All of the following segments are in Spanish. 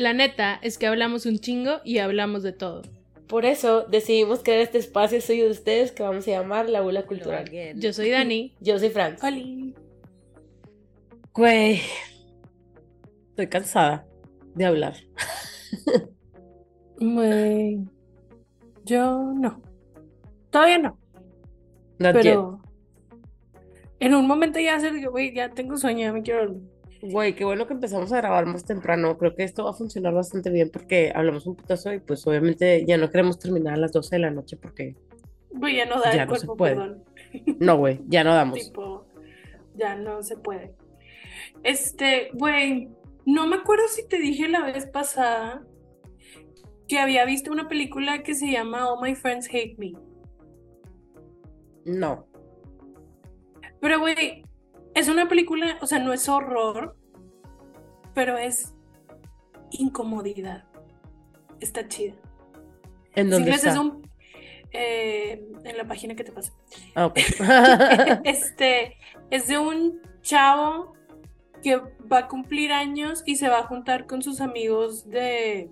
La neta es que hablamos un chingo y hablamos de todo. Por eso decidimos crear este espacio suyo de ustedes que vamos a llamar La Bula Cultural. Yo soy Dani. Yo soy Franz. Oli. Güey, estoy cansada de hablar. Güey, yo no. Todavía no. Not Pero en un momento ya sé que, güey, ya tengo sueño, ya me quiero dormir. Güey, qué bueno que empezamos a grabar más temprano. Creo que esto va a funcionar bastante bien porque hablamos un putazo y pues obviamente ya no queremos terminar a las 12 de la noche porque Güey, ya no da Ya el no se cuerpo, puede. perdón. no, güey, ya no damos. Tipo, ya no se puede. Este, güey, no me acuerdo si te dije la vez pasada que había visto una película que se llama All My Friends Hate Me. No. Pero, güey, es una película, o sea, no es horror, pero es incomodidad. Está chida. ¿En dónde está? es un... eh, en la página que te pasé. Ah, ok. Este es de un chavo que va a cumplir años y se va a juntar con sus amigos de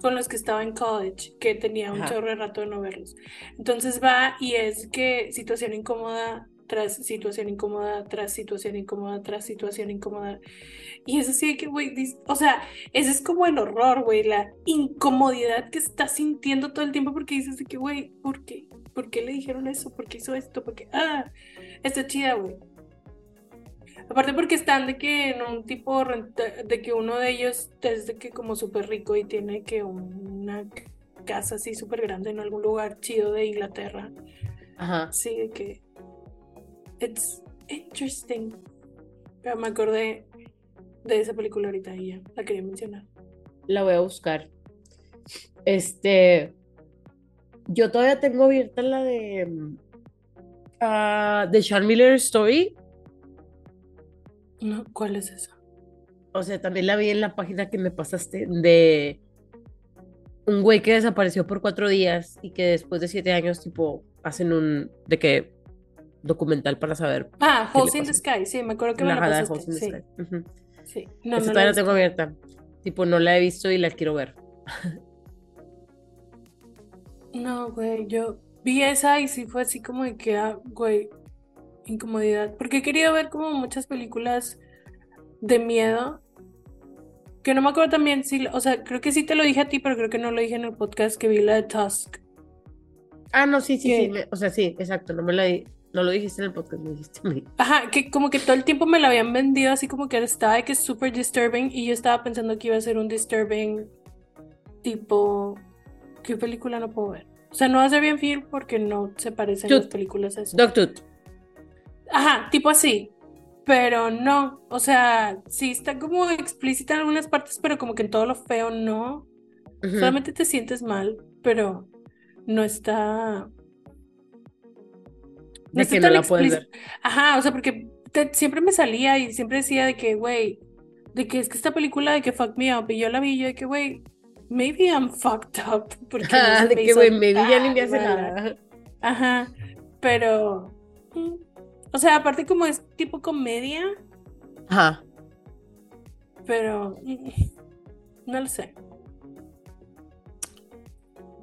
con los que estaba en college, que tenía un Ajá. chorro de rato de no verlos. Entonces va y es que situación incómoda tras situación incómoda, tras situación incómoda, tras situación incómoda. Y es así de que, güey, o sea, ese es como el horror, güey, la incomodidad que estás sintiendo todo el tiempo porque dices de que, güey, ¿por qué? ¿Por qué le dijeron eso? ¿Por qué hizo esto? ¿Por qué? Ah, está chida, güey. Aparte porque están de que en un tipo renta- de que uno de ellos es de que como súper rico y tiene que una casa así súper grande en algún lugar chido de Inglaterra. Ajá. Sí, de que it's interesting. Pero me acordé de esa película ahorita y ya la quería mencionar. La voy a buscar. Este. Yo todavía tengo abierta la de. ah, de Sean Miller Story. No, ¿cuál es esa? O sea, también la vi en la página que me pasaste de un güey que desapareció por cuatro días y que después de siete años, tipo, hacen un de que documental para saber Ah, ¿Qué le Holes in the? Sky, sí, me acuerdo que me la la jada de pasaste. The Sí, Sky. Ujú. sí. No, no todavía la la tengo abierta. Tipo, no la he visto y la quiero ver. No, güey, yo vi esa y sí fue así como de que, ah, güey, incomodidad. Porque he querido ver como muchas películas de miedo. Que no me acuerdo también si, o sea, creo que sí te lo dije a ti, pero creo que no lo dije en el podcast que vi la de Tusk. Ah, no, sí, sí, sí. me- o sea, sí, exacto. No me la di- no lo dijiste en el podcast, me dijiste a mí. Ajá, que como que todo el tiempo me la habían vendido así como que estaba de que es súper disturbing y yo estaba pensando que iba a ser un disturbing tipo, ¿qué película no puedo ver? O sea, no va a ser bien fiel porque no se parecen Tut. las películas a eso. Dog Tooth. Ajá, tipo así. Pero no, o sea, sí está como explícita en algunas partes, pero como que en todo lo feo no. Solamente te sientes mal, pero no está. De que no la puedes ver. Ajá, o sea, porque te- siempre me salía y siempre decía de que, güey, de que es que esta película de que fuck me up, y yo la vi y yo de que, güey, maybe I'm fucked up. Porque Ah, de que, güey, vi ya ni me hace nada. Ajá, pero. mm, O sea, aparte como es tipo comedia, Ajá. pero. mm, No lo sé.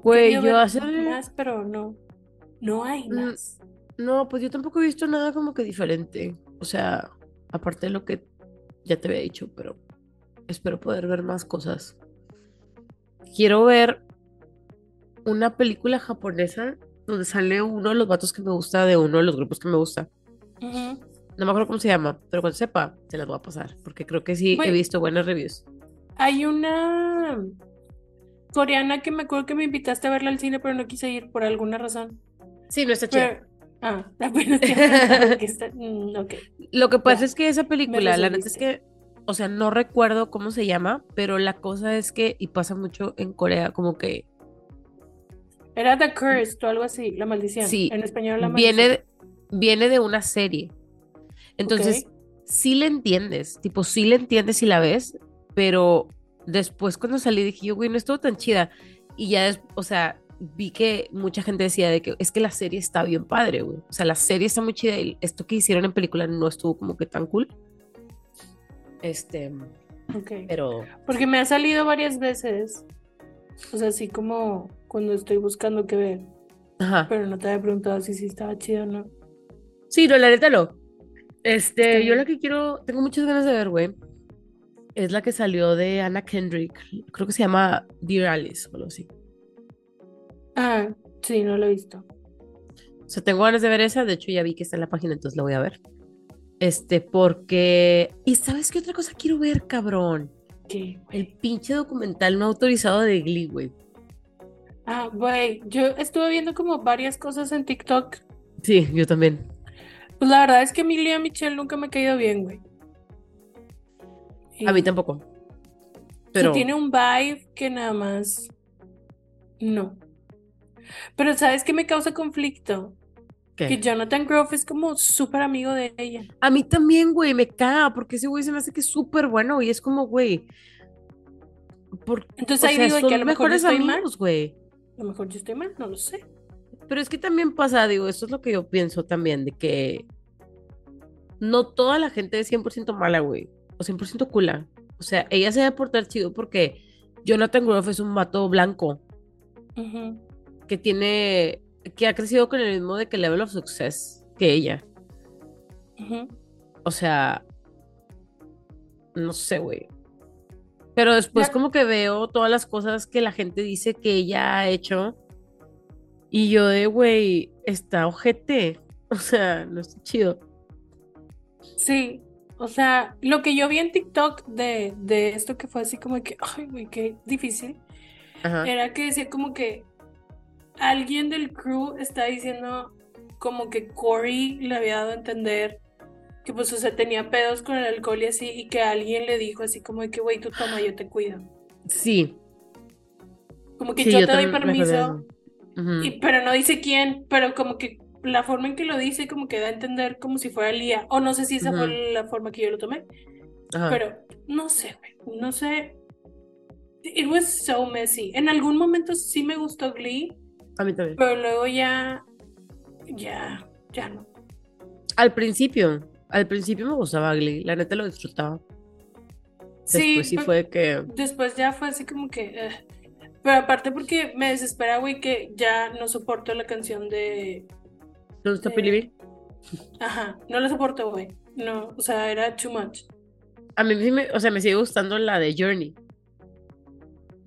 Güey, yo hace... Más, pero no. No hay Mm, más. No, pues yo tampoco he visto nada como que diferente. O sea, aparte de lo que ya te había dicho, pero espero poder ver más cosas. Quiero ver una película japonesa donde sale uno de los vatos que me gusta de uno de los grupos que me gusta. No me acuerdo cómo se llama, pero cuando sepa, se las voy a pasar, porque creo que sí he visto buenas reviews. Hay una coreana que me acuerdo que me invitaste a verla al cine, pero no quise ir por alguna razón. Sí, no está chida. Pero, ah, apenas te iba a preguntar que está. mm. Lo que pasa Ya, es que esa película, la neta es que, o sea, no recuerdo cómo se llama, pero la cosa es que, y pasa mucho en Corea, como que Era The Cursed o algo así, la maldición. Sí, En español, la viene, maldición. de- viene de una serie. Entonces, Ok. sí le entiendes, tipo, sí le entiendes si la ves, pero después cuando salí dije yo, güey, no estuvo tan chida. Y ya, o sea, vi que mucha gente decía de que es que la serie está bien padre, güey. O sea, la serie está muy chida y esto que hicieron en película no estuvo como que tan cool. Este. Pero Porque me ha salido varias veces. O sea, así como cuando estoy buscando qué ver. ajá. Pero no te había preguntado si sí estaba chido o no. Sí, no, la neta no. Este, Está yo la que quiero, tengo muchas ganas de ver, güey. Es la que salió de Anna Kendrick. Creo que se llama Dear Alice o algo así. Ah, sí, no lo he visto. O sea, tengo ganas de ver esa. De hecho, ya vi que está en la página, entonces la voy a ver. Este, porque. ¿Y sabes qué otra cosa quiero ver, cabrón? ¿Qué? El pinche documental no autorizado de Glee, güey. Ah, güey, yo estuve viendo como varias cosas en TikTok. Sí, yo también. Pues la verdad es que Emilia Michelle nunca me ha caído bien, güey. A mí tampoco. Pero. tiene un vibe que nada más. No. Pero ¿sabes qué me causa conflicto? ¿qué? Que Jonathan Groff es como súper amigo de ella. A mí también, güey, me caga, porque ese güey se me hace que es súper bueno y es como, güey. Por, Entonces ahí sea, digo que a lo mejor yo estoy mal. amigos, güey. A lo mejor yo estoy mal, no lo sé. Pero es que también pasa, digo, esto es lo que yo pienso también, de que no toda la gente es 100% mala, güey, o 100% cula. O sea, ella se debe portar chido porque Jonathan Groff es un vato blanco Ujú. Que tiene, que ha crecido con el mismo de que level of success que ella. O sea, no sé, güey. Pero después como que veo todas las cosas que la gente dice que ella ha hecho y yo de, güey, está ojete. O sea, no está chido. Sí, o sea, lo que yo vi en TikTok de, de esto que fue así como que, ay, güey, qué difícil, Ajá. era que decía como que alguien del crew está diciendo como que Corey le había dado a entender que pues, o sea, tenía pedos con el alcohol y así, y que alguien le dijo así como de que, güey, tú toma, yo te cuido. Sí. Como que sí, yo te doy permiso, eso. Ujú. y, pero no dice quién, pero como que la forma en que lo dice como que da a entender como si fuera Lía, o no sé si esa Ujú. fue la forma que yo lo tomé. Pero no sé, güey, no sé. It was so messy. En algún momento sí me gustó Glee, A mí también. pero luego ya, ya, ya no. Al principio, al principio me gustaba Glee, la neta lo disfrutaba. Sí, Después sí pe- fue que... después ya fue así como que. eh. Pero aparte porque me desespera, güey, que ya no soporto la canción de. ¿Dónde está Eh? Ajá, no la soporto, güey. No, o sea, era too much. A mí sí me, o sea, me sigue gustando la de Journey.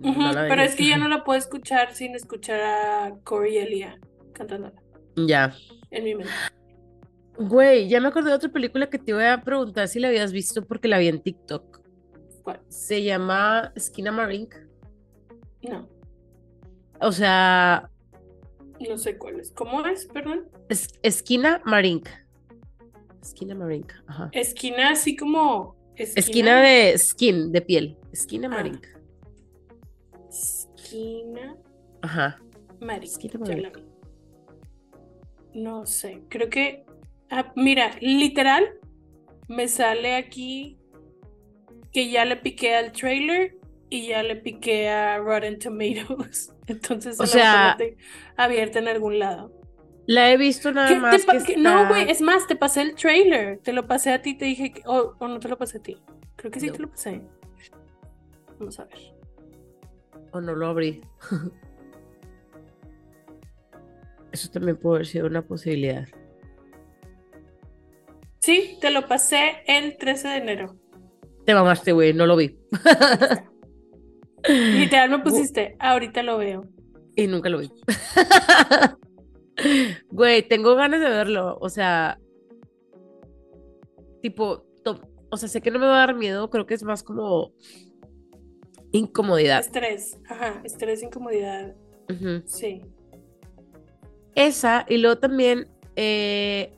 Pero es que ya no la puedo escuchar sin escuchar a Corey Elia cantándola Ya. en mi mente. Güey, ya me acordé de otra película que te iba a preguntar si la habías visto porque la vi en TikTok. ¿Cuál? Se llama Esquina Marink. No, O sea, no sé cuál es. ¿Cómo es, perdón? es- Esquina Marink. Esquina Marink, ajá. Esquina así como esquina, Esquina de skin, de piel. Esquina Ah. Esquina Ajá. Mari. Esquina ya la. No sé, creo que ah, mira, literal me sale aquí que ya le piqué al trailer y ya le piqué a Rotten Tomatoes. Entonces O sea, abierta en algún lado. La he visto nada ¿Qué te más que que- No, está- güey, es más, te pasé el trailer. Te lo pasé a ti, te dije, que- o o no te lo pasé a ti. Creo que sí No. te lo pasé. Vamos a ver. O no lo abrí. Eso también puede haber sido una posibilidad. Sí, te lo pasé el 13 de enero. Te mamaste, güey, no lo vi. Literal me pusiste, ahorita lo veo. Y nunca lo vi. Güey, tengo ganas de verlo. O sea, tipo, o sea, sé que no me va a dar miedo, creo que es más como incomodidad. Estrés, ajá, estrés, incomodidad, Ujú. sí. Esa, y luego también eh,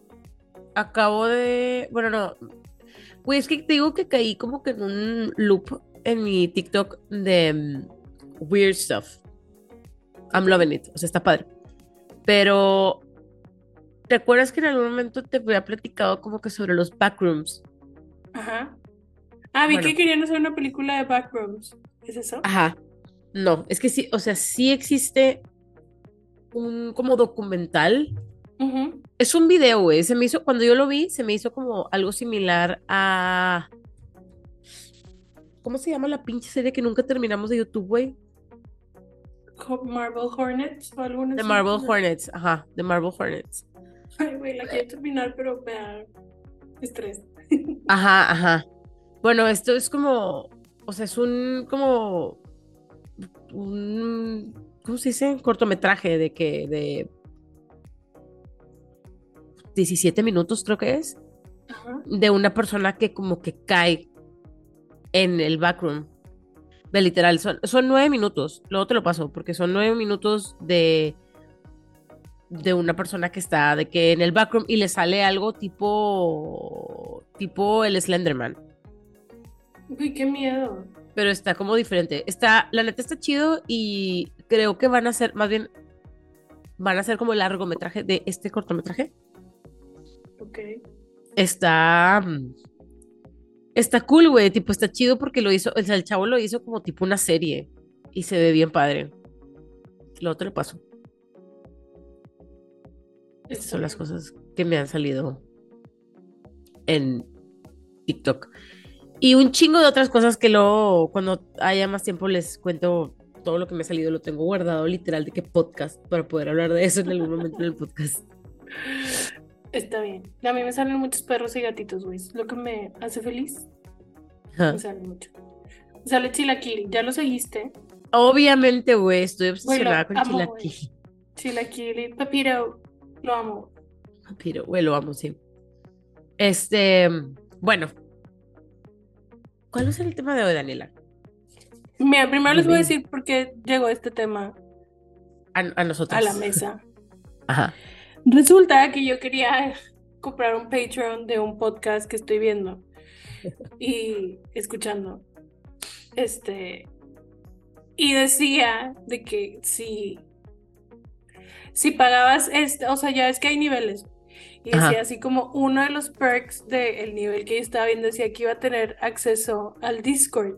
acabo de. Bueno, no. Güey, es que te digo que caí como que en un loop en mi TikTok de mm, weird stuff. I'm loving it. O sea, está padre. Pero. ¿Te acuerdas que en algún momento te había platicado como que sobre los backrooms? Ajá. Ah, vi Bueno. que querían hacer una película de Backrooms. ¿Es eso? Ajá. No, es que sí, o sea, sí existe un como documental Ujú. Es un video, güey. Se me hizo, cuando yo lo vi, se me hizo como algo similar a. ¿Cómo se llama la pinche serie que nunca terminamos de YouTube, güey? Marble Hornets o alguna The. Marble Hornets, ajá, The Marble Hornets. Ay, güey, la quiero terminar, pero me da estrés. Ajá, ajá. Bueno, esto es como, o sea, es un, como, un, ¿cómo se dice? Cortometraje de que, de 17 minutos creo que es, Ajá. de una persona que como que cae en el backroom. De literal, son, son nueve minutos, luego te lo paso, porque son nueve minutos de, de una persona que está de que en el backroom y le sale algo tipo, tipo el Slenderman. Uy, qué miedo. pero está como diferente. Está, la neta está chido y creo que van a ser, más bien, van a ser como el largometraje de este cortometraje. Ok. Está, mm, está cool, güey, tipo, está chido porque lo hizo, o sea, el chavo lo hizo como tipo una serie y se ve bien padre. Lo otro le paso. Estas son las cosas que me han salido en TikTok. Y un chingo de otras cosas que luego, cuando haya más tiempo, les cuento todo lo que me ha salido. Lo tengo guardado literal de que podcast para poder hablar de eso en algún momento en el podcast. Está bien. A mí me salen muchos perros y gatitos, güey. Lo que me hace feliz. Ajá. Me sale mucho. Me sale Chilaquil. ¿Ya lo seguiste? Obviamente, güey, estoy obsesionada con amo, Chilaquil. Chilaquil y Papiro. Lo amo. Pero, güey, lo amo, sí. Este, bueno. ¿Cuál es el tema de hoy, Daniela? Mira, primero les voy a decir por qué llegó este tema A, a nosotros. a la mesa. Ajá. Resulta que yo quería comprar un Patreon de un podcast que estoy viendo y escuchando. Este. Y decía de que si. Si pagabas este, o sea, ya es que hay niveles. Y decía Ajá. así como uno de los perks del nivel que yo estaba viendo decía que iba a tener acceso al Discord.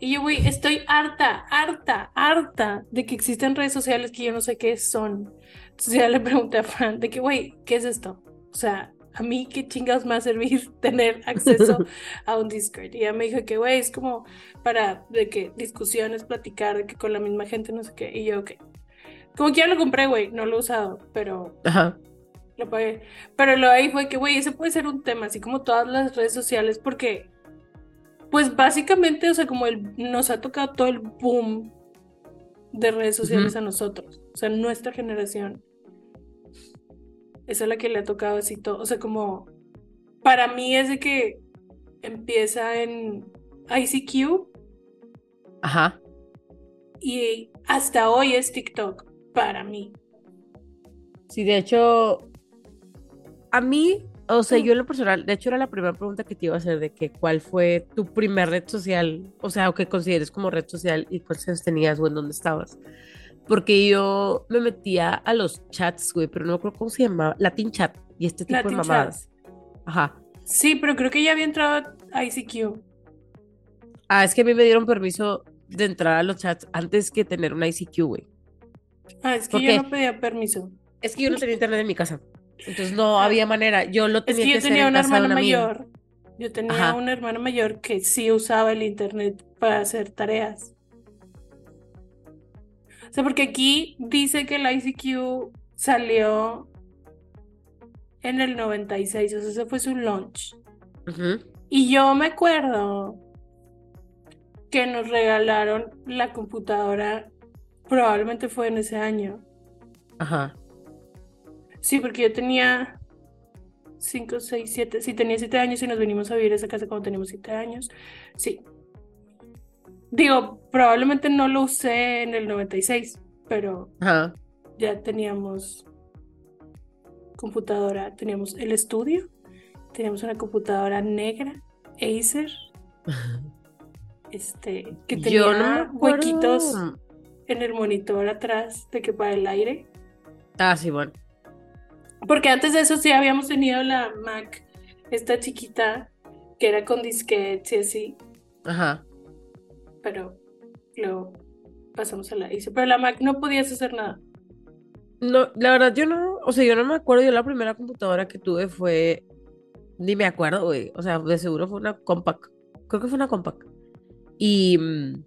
Y yo, güey, estoy harta, harta, harta de que existen redes sociales que yo no sé qué son. Entonces ya le pregunté a Fran de que, güey, ¿qué es esto? O sea, a mí qué chingados me va a servir tener acceso a un Discord. Y ella me dijo que, güey, es como para de que discusiones, platicar, de que con la misma gente, no sé qué. Y yo, ok. Como que ya lo compré, güey, no lo he usado, pero Ajá. Lo pagué. Pero lo ahí fue que, güey, ese puede ser un tema, así como todas las redes sociales, porque, pues básicamente, o sea, como el, nos ha tocado todo el boom de redes sociales a nosotros, o sea, nuestra generación. Esa es la que le ha tocado así todo, o sea, como, para mí es de que empieza en ICQ Ajá. y hasta hoy es TikTok, para mí. Sí, de hecho, a mí, o sea, yo en lo personal, de hecho era la primera pregunta que te iba a hacer de que cuál fue tu primer red social, o sea, o que consideres como red social y años tenías o en dónde estabas. Porque yo me metía a los chats, güey, pero no me acuerdo cómo se llamaba, Latin Chat y este tipo Latin de mamadas. Ajá. Sí, pero creo que ya había entrado a ICQ. Ah, es que a mí me dieron permiso de entrar a los chats antes que tener una ICQ, güey. Ah, es que ¿Por yo no pedía permiso. Es que yo no tenía internet en mi casa. Entonces no había manera. Yo lo Es tenía que yo hacer tenía en una hermana una amiga. mayor. Yo tenía Ajá. una hermana mayor que sí usaba el internet para hacer tareas. O sea, porque aquí dice que el ICQ salió en el 96, o sea, ese fue su launch. Ujú. Y yo me acuerdo que nos regalaron la computadora, probablemente fue en ese año. Ajá. Sí, porque yo tenía 5, 6, 7. Sí, tenía 7 años y nos venimos a vivir a esa casa cuando teníamos 7 años. Sí. Digo, probablemente no lo usé en el 96, pero Ajá. ya teníamos computadora. Teníamos el estudio, teníamos una computadora negra, Acer, este, que tenía Yo no huequitos en el monitor atrás de que para el aire. Ah, sí, bueno. Porque antes de eso sí habíamos tenido la Mac, esta chiquita, que era con disquetes y así, Ajá. pero luego pasamos a la ISO. Pero la Mac no podías hacer nada. No, la verdad, yo no, o sea, yo no me acuerdo. Yo la primera computadora que tuve fue, ni me acuerdo, güey. O sea, de seguro fue una Compaq. Creo que fue una Compaq. y mm,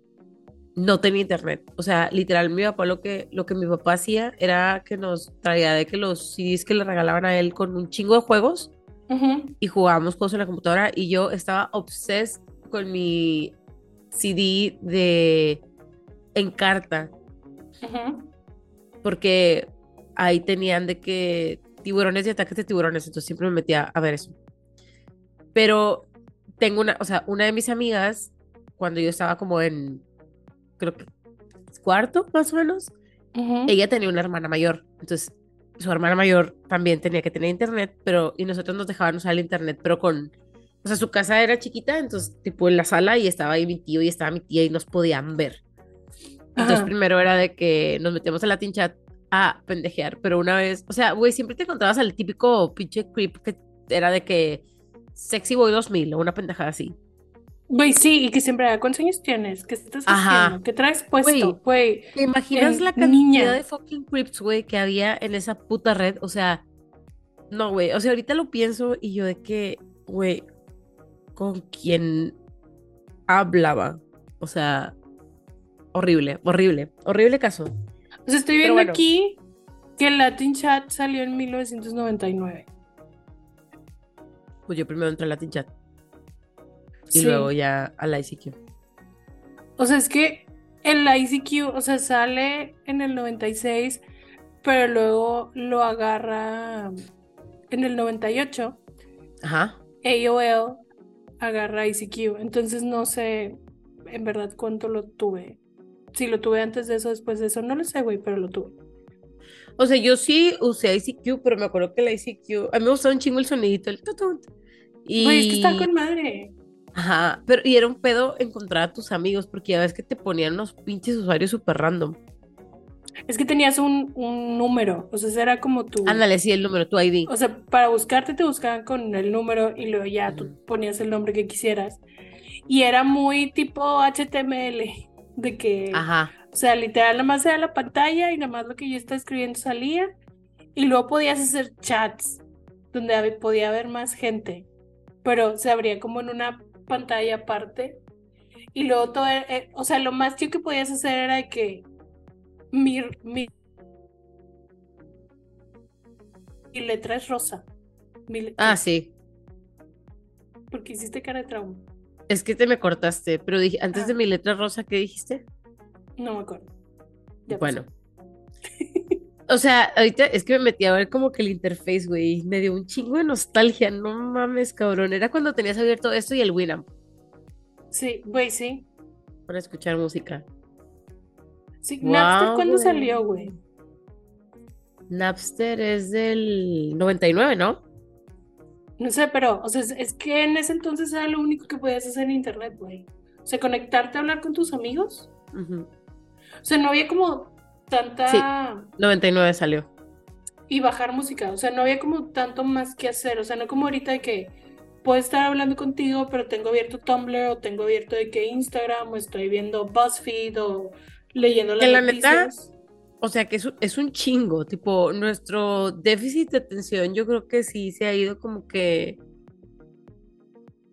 no tenía internet. O sea, literal, mi papá lo que, lo que mi papá hacía era que nos traía de que los CDs que le regalaban a él con un chingo de juegos y jugábamos cosas en la computadora y yo estaba obses con mi CD de Encarta porque ahí tenían de que tiburones y ataques de tiburones, entonces siempre me metía a ver eso. Pero tengo una, o sea, una de mis amigas, cuando yo estaba como en, creo que cuarto más o menos, Ujú. ella tenía una hermana mayor, entonces su hermana mayor también tenía que tener internet, pero, y nosotros nos dejaban usar el internet, pero con, o sea, su casa era chiquita, entonces, tipo, en la sala y estaba ahí mi tío y estaba mi tía y nos podían ver. Entonces, Ajá. primero era de que nos metíamos a Latin Chat a pendejear, pero una vez, o sea, güey, siempre te encontrabas al típico pinche creep que era de que Sexy Boy 2000 o una pendejada así. Güey, sí, y que siempre, ah, ¿cuántos años tienes? ¿Qué estás Ajá. haciendo? ¿Qué traes puesto? Güey, ¿Te imaginas la cantidad niña. de fucking creeps, güey, que había en esa puta red? O sea, no, güey. O sea, ahorita lo pienso y yo de que, güey, ¿con quién hablaba? O sea, horrible, horrible, horrible caso. o sea, estoy viendo bueno. aquí que el Latin Chat salió en 1999. Pues yo primero entré a Latin Chat y Sí. luego ya a la ICQ. O sea, es que el ICQ, o sea, sale en el 96, pero luego lo agarra en el 98. Ajá. AOL agarra ICQ. Entonces no sé en verdad cuánto lo tuve. Si lo tuve antes de eso, después de eso, no lo sé, güey, pero lo tuve. O sea, yo sí usé ICQ, pero me acuerdo que la ICQ, a mí me gustaba un chingo el sonidito, el. Y... Güey, es que está con madre. Ajá, pero y era un pedo encontrar a tus amigos, porque ya ves que te ponían unos pinches usuarios súper random. Es que tenías un, un número, o sea, era como tu... Ándale, sí, el número, tu ID. O sea, para buscarte te buscaban con el número y luego ya tú ponías el nombre que quisieras. Y era muy tipo HTML, de que, Ajá. o sea, literal, nada más era la pantalla y nada más lo que yo estaba escribiendo salía. Y luego podías hacer chats, donde podía haber más gente, pero se abría como en una pantalla aparte. Y luego todo, era- eh, o sea, lo más chido que podías hacer era que mi, mi, mi letra es rosa. Mi le- Ah, sí. Porque hiciste cara de trauma. Es que te me cortaste, pero dije, antes de Ah. mi letra rosa, ¿qué dijiste? No me acuerdo. Ya Bueno. O sea, ahorita es que me metí a ver como que el interface, güey. Me dio un chingo de nostalgia. No mames, cabrón. Era cuando tenías abierto esto y el Winamp Sí, güey, sí. para escuchar música. Sí, Guau, Napster, ¿cuándo güey. salió, güey? Napster es del 99, ¿no? No sé, pero, o sea, es, que en ese entonces era lo único que podías hacer en internet, güey. O sea, conectarte a hablar con tus amigos. O sea, no había como tanta... 99 salió. Y bajar música. O sea, no había como tanto más que hacer. O sea, no como ahorita de que puedo estar hablando contigo, pero tengo abierto Tumblr o tengo abierto de que Instagram o estoy viendo BuzzFeed o leyendo las Que la neta, noticias. O sea que es, es un chingo, tipo, nuestro déficit de atención yo creo que sí se ha ido como que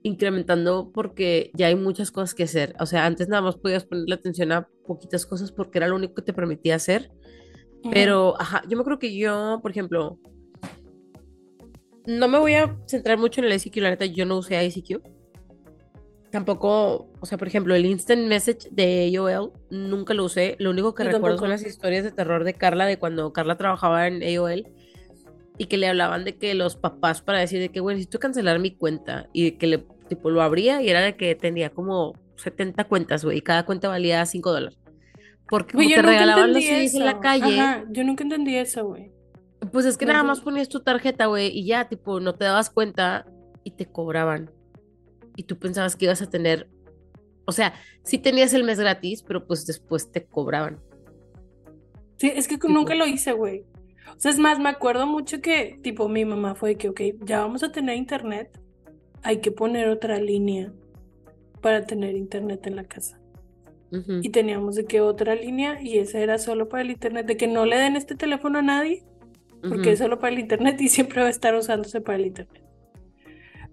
incrementando porque ya hay muchas cosas que hacer. O sea, antes nada más podías ponerle atención a poquitas cosas porque era lo único que te permitía hacer. Pero, ajá, yo me creo que yo, por ejemplo, no me voy a centrar mucho en el ICQ, la neta, yo no usé ICQ. Tampoco, o sea, por ejemplo, el Instant Message de AOL nunca lo usé. Lo único que Yo recuerdo son tampoco. las historias de terror de Carla, de cuando Carla trabajaba en AOL y que le hablaban de que los papás para decir de que, bueno, necesito cancelar mi cuenta y que le, tipo, lo abría y era de que tenía como 70 cuentas, güey, y cada cuenta valía 5 dólares. Porque como te regalaban los CDs en la calle, Ajá, yo nunca entendí eso, güey. pues es que nada más ponías tu tarjeta, güey, y ya, tipo, no te dabas cuenta y te cobraban. Y tú pensabas que ibas a tener, o sea, sí tenías el mes gratis, pero pues después te cobraban. Sí, es que Tipo. nunca lo hice, güey. O sea, es más, me acuerdo mucho que, tipo, mi mamá fue que, ok, ya vamos a tener internet, hay que poner otra línea para tener internet en la casa. Y teníamos de que otra línea y esa era solo para el internet, de que no le den este teléfono a nadie, porque es solo para el internet y siempre va a estar usándose para el internet.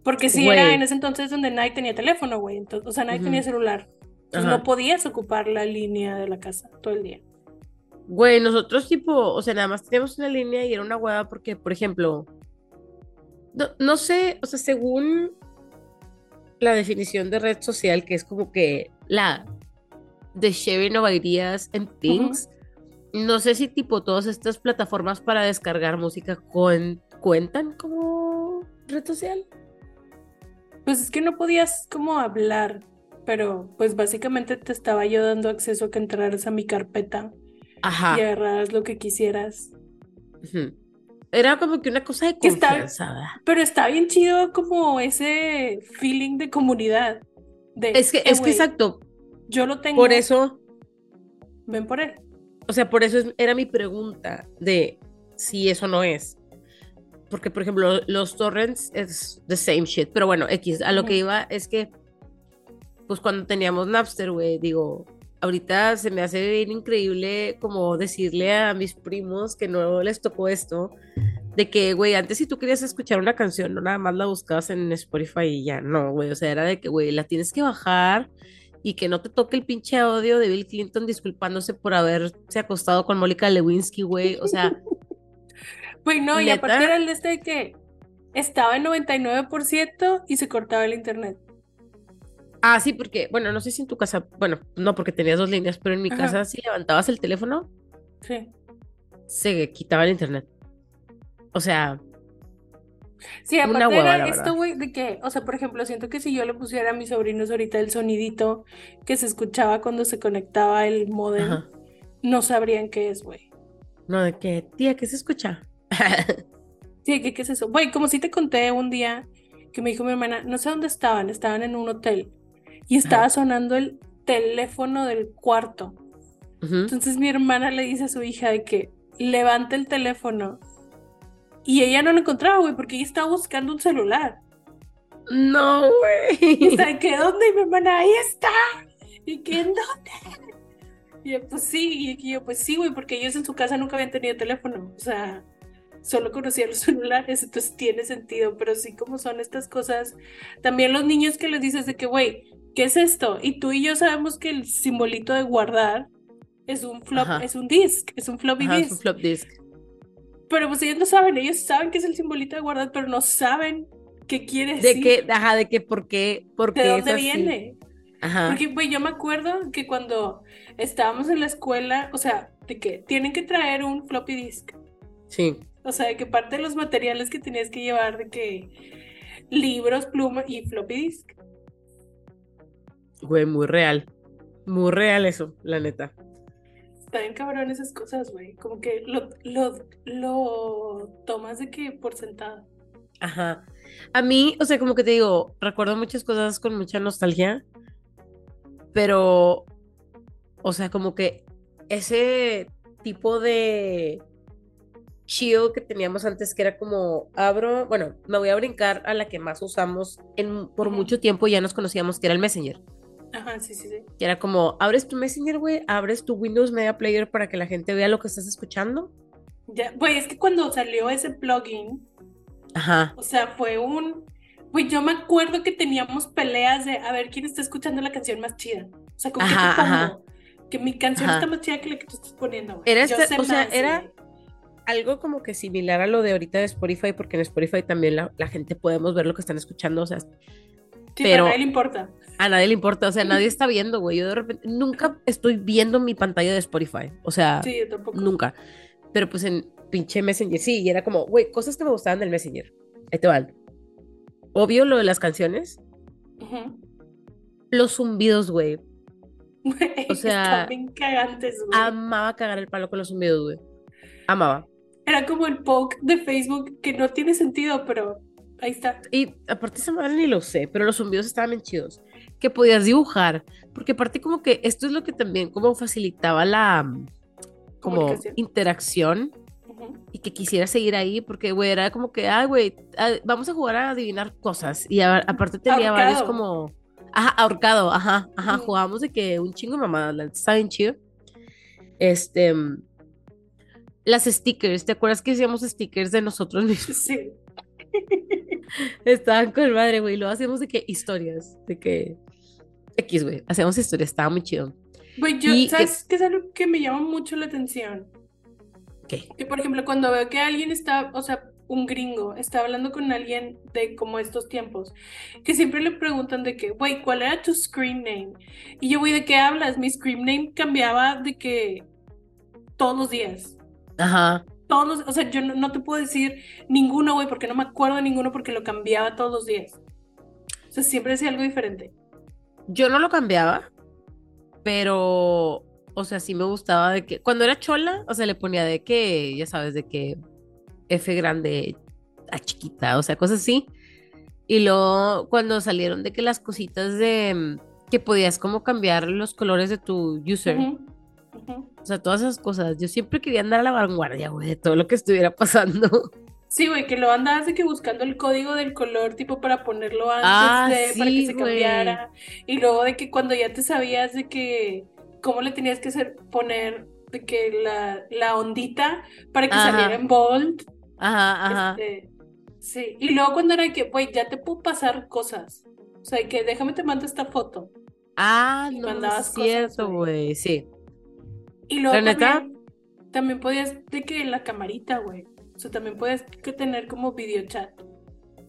Porque sí Güey. era en ese entonces donde nadie tenía teléfono, güey. Entonces, o sea, nadie tenía celular. Entonces no podías ocupar la línea de la casa todo el día. Güey, nosotros tipo, o sea, nada más teníamos una línea y era una hueva porque, por ejemplo, no, no sé, o sea, según la definición de red social, que es como que la de sharing of ideas and things, no sé si tipo todas estas plataformas para descargar música cuen- cuentan como red social. Pues es que no podías como hablar, pero pues básicamente te estaba yo dando acceso a que entraras a mi carpeta Ajá. y agarraras lo que quisieras. Era como que una cosa de está- confianza. Pero está bien chido como ese feeling de comunidad. De, Es que, "Eh, es que exacto, Yo lo tengo, por eso ven por él. O sea, por eso es- era mi pregunta de si eso no es. Porque, por ejemplo, los torrents es the same shit. Pero bueno, X, a lo que iba es que, pues cuando teníamos Napster, güey, digo, ahorita se me hace bien increíble como decirle a mis primos que no les tocó esto, de que, güey, antes si tú querías escuchar una canción, no nada más la buscabas en Spotify y ya, no, güey, o sea, era de que, güey, la tienes que bajar y que no te toque el pinche audio de Bill Clinton disculpándose por haberse acostado con Mónica Lewinsky, güey, o sea, Güey, no, y aparte era el de este de que estaba en 99% y se cortaba el internet. Ah, sí, porque, bueno, no sé si en tu casa, bueno, no porque tenías dos líneas, pero en mi Ajá. casa si levantabas el teléfono, Sí. se quitaba el internet. O sea, Sí, aparte hueva, era esto, güey, de que, o sea, por ejemplo, siento que si yo le pusiera a mis sobrinos ahorita el sonidito que se escuchaba cuando se conectaba el modem, ajá. no sabrían qué es, güey. No, de que, tía, ¿qué se escucha? Sí, ¿qué, qué es eso? Güey, como si te conté un día que me dijo mi hermana, no sé dónde estaban, estaban en un hotel y estaba sonando el teléfono del cuarto. Entonces mi hermana le dice a su hija de que levante el teléfono y ella no lo encontraba, güey, porque ella estaba buscando un celular. No, Y güey. está de que, ¿dónde? Y mi hermana, ahí está. Y que, ¿en dónde? Y yo, pues sí, y yo, pues sí, güey, porque ellos en su casa nunca habían tenido teléfono. O sea, solo conocían los celulares, entonces tiene sentido. Pero sí, como son estas cosas. También los niños que les dices de que, güey, ¿qué es esto? Y tú y yo sabemos que el simbolito de guardar es un flop, Ajá. es un disc, es un floppy Ajá, es disk. un flop disk. Pero pues ellos no saben, ellos saben que es el simbolito de guardar, pero no saben qué quiere De decir, que, ajá, de que por qué, por de qué dónde es así. viene. Ajá. Porque, güey, yo me acuerdo que cuando estábamos en la escuela, o sea, de que tienen que traer un floppy disk. Sí. O sea, de que parte de los materiales que tenías que llevar, de que libros, pluma y floppy disk. Güey, muy real. Muy real eso, la neta. Está bien cabrón esas cosas, güey. Como que lo, lo, lo tomas de que por sentado. Ajá. A mí, o sea, como que te digo, recuerdo muchas cosas con mucha nostalgia, pero, o sea, como que ese tipo de chill que teníamos antes, que era como, abro, bueno, me voy a brincar a la que más usamos en, por mucho tiempo, ya nos conocíamos, que era el Messenger. Ajá, sí, sí, sí. Que era como, abres tu Messenger, güey, abres tu Windows Media Player para que la gente vea lo que estás escuchando. Ya, güey, es que cuando salió ese plugin, Ajá. o sea, fue un. Güey, yo me acuerdo que teníamos peleas de a ver quién está escuchando la canción más chida. O sea, ¿con qué Ajá, te pongo? ajá. Que mi canción Ajá. está más chida que la que tú estás poniendo, güey. Era este- o sea, era- algo como que similar a lo de ahorita de Spotify, porque en Spotify también la, la gente podemos ver lo que están escuchando, o sea, Sí, pero- pero a nadie le importa. a nadie le importa, o sea, nadie está viendo, güey. Yo de repente nunca estoy viendo mi pantalla de Spotify, o sea, Sí, yo tampoco. nunca. Pero pues en pinche Messenger, sí, y era como, güey, cosas que me gustaban del Messenger. Ahí te van. Obvio lo de las canciones, los zumbidos, güey. O sea, cagantes, güey. Amaba cagar el palo con los zumbidos, güey. Amaba. Era como el poke de Facebook que no tiene sentido, pero ahí está. Y aparte esa madre ni lo sé, pero los zumbidos estaban bien chidos. Que podías dibujar, porque aparte como que esto es lo que también como facilitaba la mm, como interacción y que quisiera seguir ahí, porque güey, era como que, ay, güey, ah, vamos a jugar a adivinar cosas. Y a- aparte tenía varios como, ajá, ahorcado, ajá, ajá, jugábamos de que un chingo neta estaba bien chido. Este, mm, las stickers, ¿te acuerdas que hacíamos stickers de nosotros mismos? Sí. Estaban con madre, güey. Luego hacíamos de que historias, de que X, güey. Hacemos historia, estaba muy chido. Güey, yo, Y que- ¿sabes qué es algo que me llama mucho la atención? ¿Qué? Que, por ejemplo, cuando veo que alguien está, o sea, un gringo está hablando con alguien de como estos tiempos, que siempre le preguntan de que, güey, ¿cuál era tu screen name? Y yo, güey, ¿de qué hablas? Mi screen name cambiaba de que todos los días. Ajá. Todos los, o sea, yo no, no te puedo decir ninguno, güey, porque no me acuerdo de ninguno porque lo cambiaba todos los días. O sea, siempre decía algo diferente. Yo no lo cambiaba, pero, o sea, sí me gustaba de que, cuando era chola, o sea, le ponía de que, ya sabes, de que F grande a chiquita, o sea, cosas así. Y luego, cuando salieron de que las cositas de, que podías como cambiar los colores de tu user, O sea, todas esas cosas, yo siempre quería andar a la vanguardia, güey, de todo lo que estuviera pasando. Sí, güey, que lo andabas de que buscando el código del color, tipo para ponerlo antes Ah, de, para que se güey. cambiara. Y luego de que cuando ya te sabías de que cómo le tenías que hacer poner de que la, la ondita para que Ajá. saliera en bold. Ajá, ajá. Este, sí. Y luego cuando era que, güey, ya te puedo pasar cosas. O sea, que déjame te mando esta foto. Ah, y no, es cierto, güey, sí. Y luego ¿La neta? también, también podías de que la camarita, güey. O sea, también podías que tener como video chat.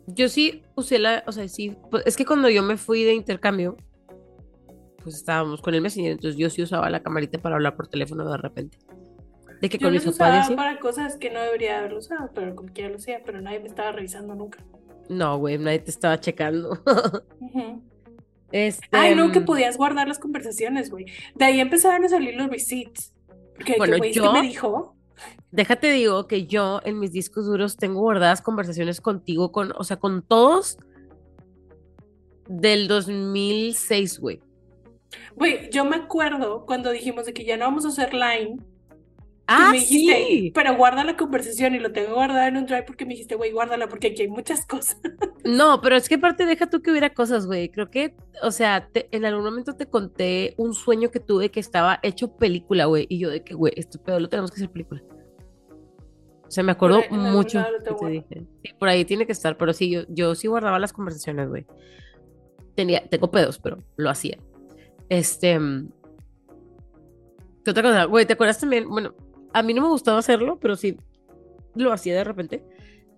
Yo sí usé la, o sea, sí, pues, es que cuando yo me fui de intercambio, pues estábamos con el Messenger, entonces yo sí usaba la camarita para hablar por teléfono de repente. De que Yo con mis usaba para cosas que no debería haberlo usado, pero como quiera lo hacía, pero nadie me estaba revisando nunca. No, güey, nadie te estaba checando. Ujú. Este, Ay, no, que mm, podías guardar las conversaciones, güey. De ahí empezaron a salir los receipts. Porque, Bueno, es que yo- me dijo. Déjate digo que yo en mis discos duros tengo guardadas conversaciones contigo, con, o sea, con todos del 2006, güey. Güey, yo me acuerdo cuando dijimos de que ya no vamos a hacer line. Ah, me dijiste, sí. pero guarda la conversación y lo tengo guardado en un drive porque me dijiste, güey, guárdala porque aquí hay muchas cosas. No, pero es que aparte deja tú que hubiera cosas, güey. Creo que, o sea, te- en algún momento te conté un sueño que tuve que estaba hecho película, güey. Y yo de que, güey, esto pedo lo tenemos que hacer película. O sea, me acuerdo ahí- mucho que te dije. Sí, por ahí tiene que estar, pero sí, yo, yo sí guardaba las conversaciones, güey. Tenía, tengo pedos, pero lo hacía. Este. mm, ¿Qué otra cosa? Güey, ¿te acuerdas también? Bueno, a mí no me gustaba hacerlo, pero sí lo hacía de repente.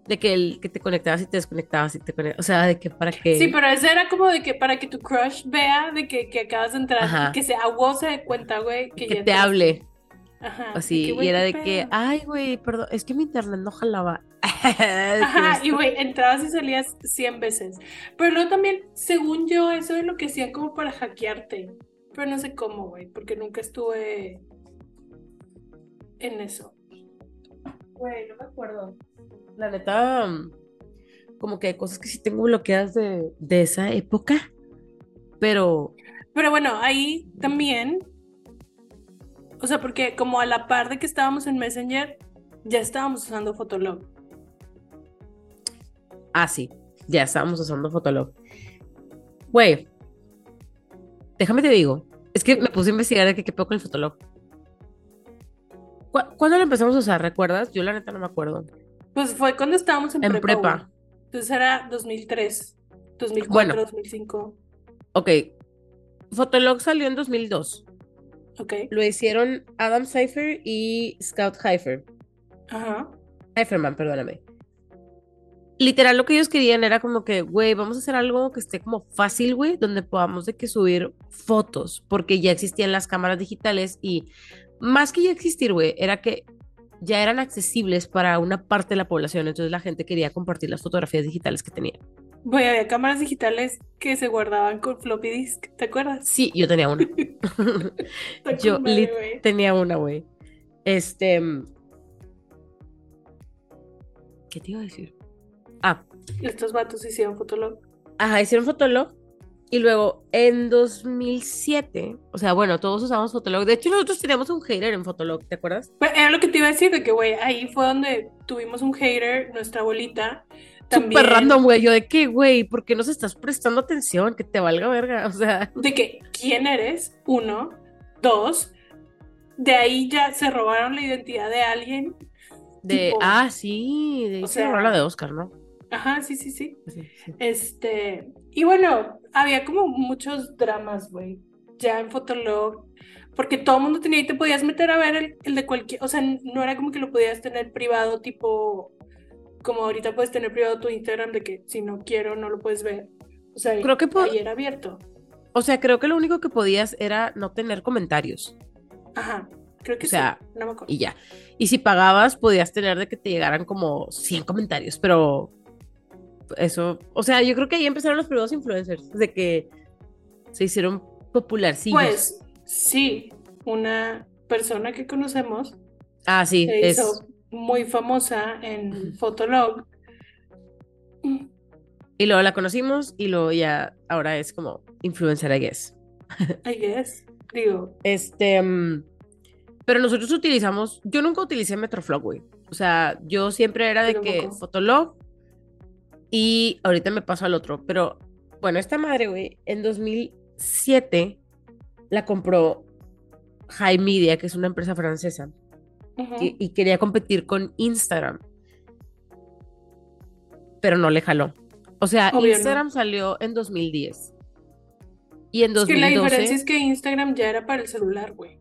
De que, el, que te conectabas y te desconectabas y te conectabas. O sea, de que para que. Sí, pero ese era como de que para que tu crush vea de que, que acabas de entrar, Ajá. que se vos se dé cuenta, güey, que, que ya te hable. Ajá. Así. que, Y era ¿qué de que, ay, güey, perdón, es que mi internet no jalaba. Ajá, y güey, entrabas y salías 100 veces. Pero luego también, según yo, eso es lo que hacían como para hackearte. Pero no sé cómo, güey, porque nunca estuve en eso. Güey, no me acuerdo. La neta, como que hay cosas que sí tengo bloqueadas de, de esa época. Pero, Pero bueno, ahí también, o sea, porque como a la par de que estábamos en Messenger, ya estábamos usando Fotolog. ah, sí, ya estábamos usando Fotolog. Güey, déjame te digo, es que me puse a investigar de que qué pedo con el Fotolog. ¿Cu- ¿Cuándo lo empezamos a usar? ¿Recuerdas? Yo la neta no me acuerdo. Pues fue cuando estábamos en, En prepa. prepa. Entonces era 2003, 2004, Bueno. 2005. Ok, Fotolog salió en 2002. Ok. Lo hicieron Adam Cypher y Scout Heifer. Ajá. Heiferman, perdóname. Literal, lo que ellos querían era como que, güey, vamos a hacer algo que esté como fácil, güey, donde podamos de que subir fotos, porque ya existían las cámaras digitales y más que ya existir, güey, era que ya eran accesibles para una parte de la población, entonces la gente quería compartir las fotografías digitales que tenía. Güey, había cámaras digitales que se guardaban con floppy disk, ¿te acuerdas? Sí, yo tenía una. Yo madre, tenía una, güey. Este... ¿Qué te iba a decir? Ah, Estos vatos hicieron Fotolog. Ajá, hicieron Fotolog. Y luego en 2007, o sea, bueno, todos usamos Fotolog. De hecho, nosotros teníamos un hater en Fotolog, ¿te acuerdas? Pues, era lo que te iba a decir, de que, güey, ahí fue donde tuvimos un hater, nuestra abuelita. También, Súper random, güey. Yo de qué, güey, ¿por qué nos estás prestando atención? Que te valga verga. O sea, De que, ¿quién eres? Uno. Dos. De ahí ya se robaron la identidad de alguien. de. Tipo, ah, sí, de o esa sea- la de Oscar, ¿no? Ajá, sí, sí, sí. Sí, sí. Este, y bueno, había como muchos dramas, güey. Ya en Fotolog, porque todo el mundo tenía y te podías meter a ver el, el de cualquier, o sea, no era como que lo podías tener privado, tipo, como ahorita puedes tener privado tu Instagram de que si no quiero no lo puedes ver. O sea, Creo que ahí era abierto. O sea, creo que lo único que podías era no tener comentarios Ajá, creo que O sea, sí, no me acuerdo. y ya. Y si pagabas, podías tener de que te llegaran como 100 comentarios, pero eso, o sea, yo creo que ahí empezaron los primeros influencers, de que se hicieron popularcillos. Pues sí, una persona que conocemos ah, sí, se es. hizo muy famosa en. Fotolog. Y luego la conocimos y luego ya ahora es como influencer, I guess. I guess. Digo, Este, mm, pero nosotros utilizamos, yo nunca utilicé Metroflog, güey. O sea, yo siempre era de que. Fotolog y ahorita me paso al otro. Pero bueno, esta madre, güey, en 2007 la compró High Media, que es una empresa francesa, que- y quería competir con Instagram. Pero no le jaló. O sea, Obvio no. Instagram salió en 2010. Y en Es que la 2012. diferencia es que Instagram ya era para el celular, güey.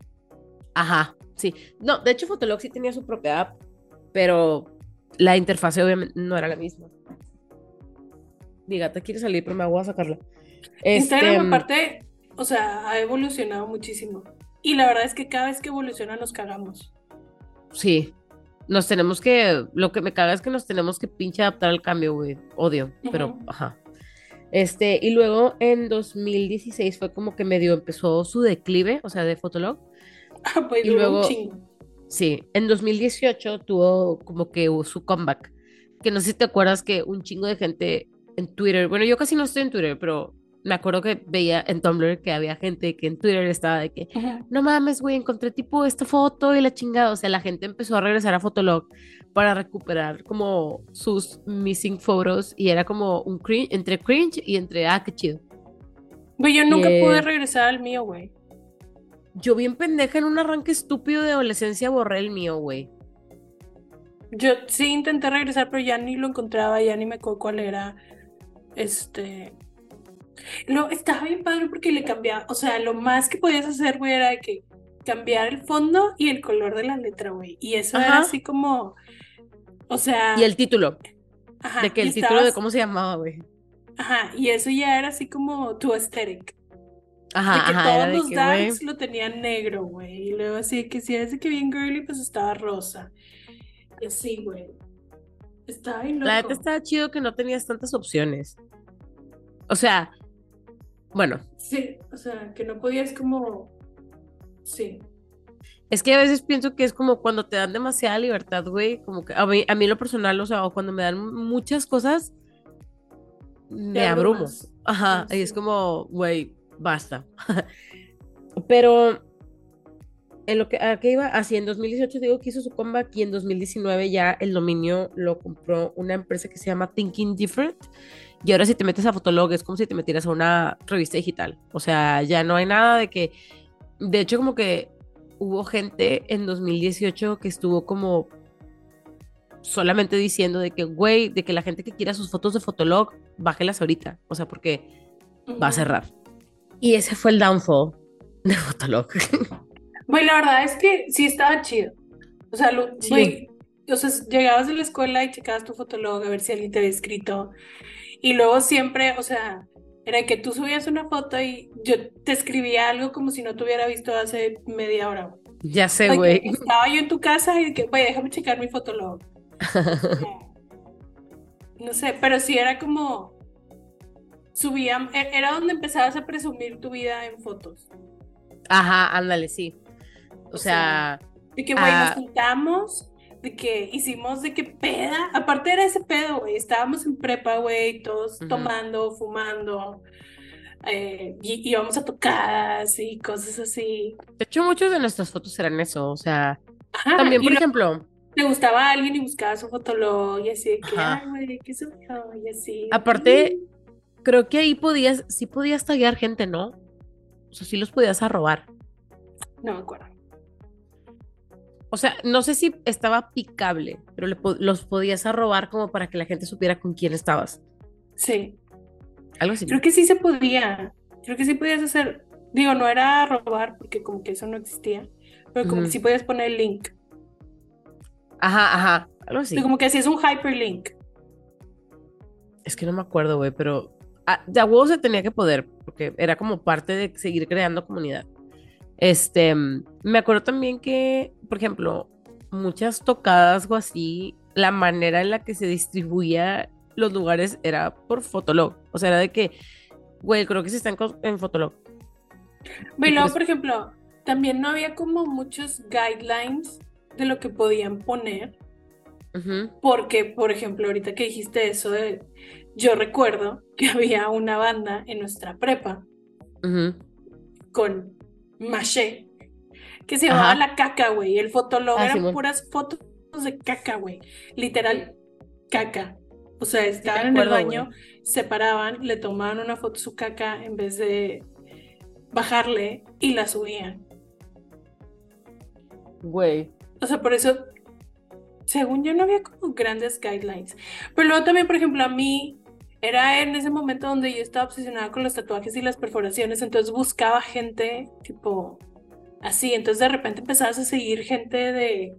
Ajá, sí. No, de hecho Fotolog sí tenía su propia app, pero la interfase obviamente no era la misma. Mi gata quiere salir, pero me voy a sacarla. Instagram Este, aparte, o sea, ha evolucionado muchísimo. Y la verdad es que cada vez que evoluciona nos cagamos. Sí, nos tenemos que, lo que me caga es que nos tenemos que pinche adaptar al cambio, güey. Odio, pero ajá. Este, y luego en 2016 fue como que medio empezó su declive, o sea, de Fotolog. Ah, pues Y duró un luego- chingo. Sí, en 2018 tuvo como que su comeback. Que no sé si te acuerdas que un chingo de gente en Twitter, bueno, yo casi no estoy en Twitter, pero me acuerdo que veía en Tumblr que había gente que en Twitter estaba de que, no mames, güey, encontré tipo esta foto y la chingada. O sea, la gente empezó a regresar a Fotolog para recuperar como sus missing photos y era como un cringe, entre cringe y entre, ah, qué chido. Güey, yo nunca Y, pude eh, regresar al mío, güey. Yo bien pendeja en un arranque estúpido de adolescencia borré el mío, güey. Yo sí intenté regresar, pero ya ni lo encontraba, ya ni me acuerdo cuál era. Este. Lo, estaba bien padre porque le cambiaba. O sea, lo más que podías hacer, güey, era de que cambiar el fondo y el color de la letra, güey. Y eso era así como. O sea. Y el título, ajá, de que el título de cómo se llamaba, güey. Ajá, y eso ya era así como tu aesthetic. De Ajá, que ajá, todos de los que, darks lo tenían negro, güey. Y luego así de que si es de que bien girly, pues estaba rosa. Y así, güey. Estaba bien La loco. neta estaba chido que no tenías tantas opciones. O sea, bueno, Sí, o sea, que no podías como... Sí. es que a veces pienso que es como cuando te dan demasiada libertad, güey, como que a mí, a mí lo personal, o sea, o cuando me dan muchas cosas, me abrumo. Ajá, Sí, y es como, güey, basta. Pero en lo que, ¿a qué iba? Así en 2018 digo que hizo su comeback y en 2019 ya el dominio lo compró una empresa que se llama Thinking Different. Y ahora si te metes a Fotolog es como si te metieras a una revista digital. O sea, ya no hay nada de que... De hecho, como que hubo gente en 2018 que estuvo como solamente diciendo de que, güey, de que la gente que quiera sus fotos de Fotolog, bájelas ahorita. O sea, porque va a cerrar. Y ese fue el downfall de Fotolog. Güey, la verdad es que sí estaba chido. O sea, lo, Sí. güey, o sea, llegabas de la escuela y checabas tu fotolog a ver si alguien te había escrito. Y luego siempre, o sea, era que tú subías una foto y yo te escribía algo como si no te hubiera visto hace media hora. güey. ya sé, güey. Estaba yo en tu casa y que, güey, déjame checar mi fotolog. No sé, pero sí era como subía, e- era donde empezabas a presumir tu vida en fotos. Ajá, ándale, sí. O sea, De que, güey, Ah. nos juntamos, de que hicimos de que peda, aparte era ese pedo, güey, estábamos en prepa, güey, todos tomando, fumando, eh, y íbamos a tocadas y cosas así. de hecho, muchos de nuestras fotos eran eso. O sea, Ajá, también, por ejemplo, te gustaba a alguien y buscabas su fotolog y así de que, Ajá. ay, güey, ¿qué subió? Y así. aparte, creo que ahí podías, sí podías taguear gente, ¿no? O sea, sí los podías arrobar. No me acuerdo. O sea, no sé si estaba picable, pero le los podías arrobar como para que la gente supiera con quién estabas. Sí. Algo así. Creo que sí se podía. Creo que sí podías hacer. Digo, no era robar, porque como que eso no existía. Pero como que Ujú. sí podías poner el link. Ajá, ajá. Algo así. Y como que hacías un hyperlink. Es que no me acuerdo, güey, pero ah, de a huevo se tenía que poder, porque era como parte de seguir creando comunidad. Este, me acuerdo también que, por ejemplo, muchas tocadas o así, la manera en la que se distribuía los lugares era por Fotolog. O sea, era de que, güey, creo que sí está en, Fotolog. Pues- por ejemplo, también no había como muchos guidelines de lo que podían poner. Porque, por ejemplo, ahorita que dijiste eso de, yo recuerdo que había una banda en nuestra prepa con Maché que se llamaba Ajá. La Caca, güey. El fotolog Ah, eran puras fotos de caca, güey. Literal, caca. O sea, estaban en el baño, se paraban, le tomaban una foto su caca en vez de bajarle y la subían. Güey. O sea, por eso, según yo, no había como grandes guidelines. Pero luego también, por ejemplo, a mí era en ese momento donde yo estaba obsesionada con los tatuajes y las perforaciones, entonces buscaba gente tipo así. Entonces de repente empezabas a seguir gente de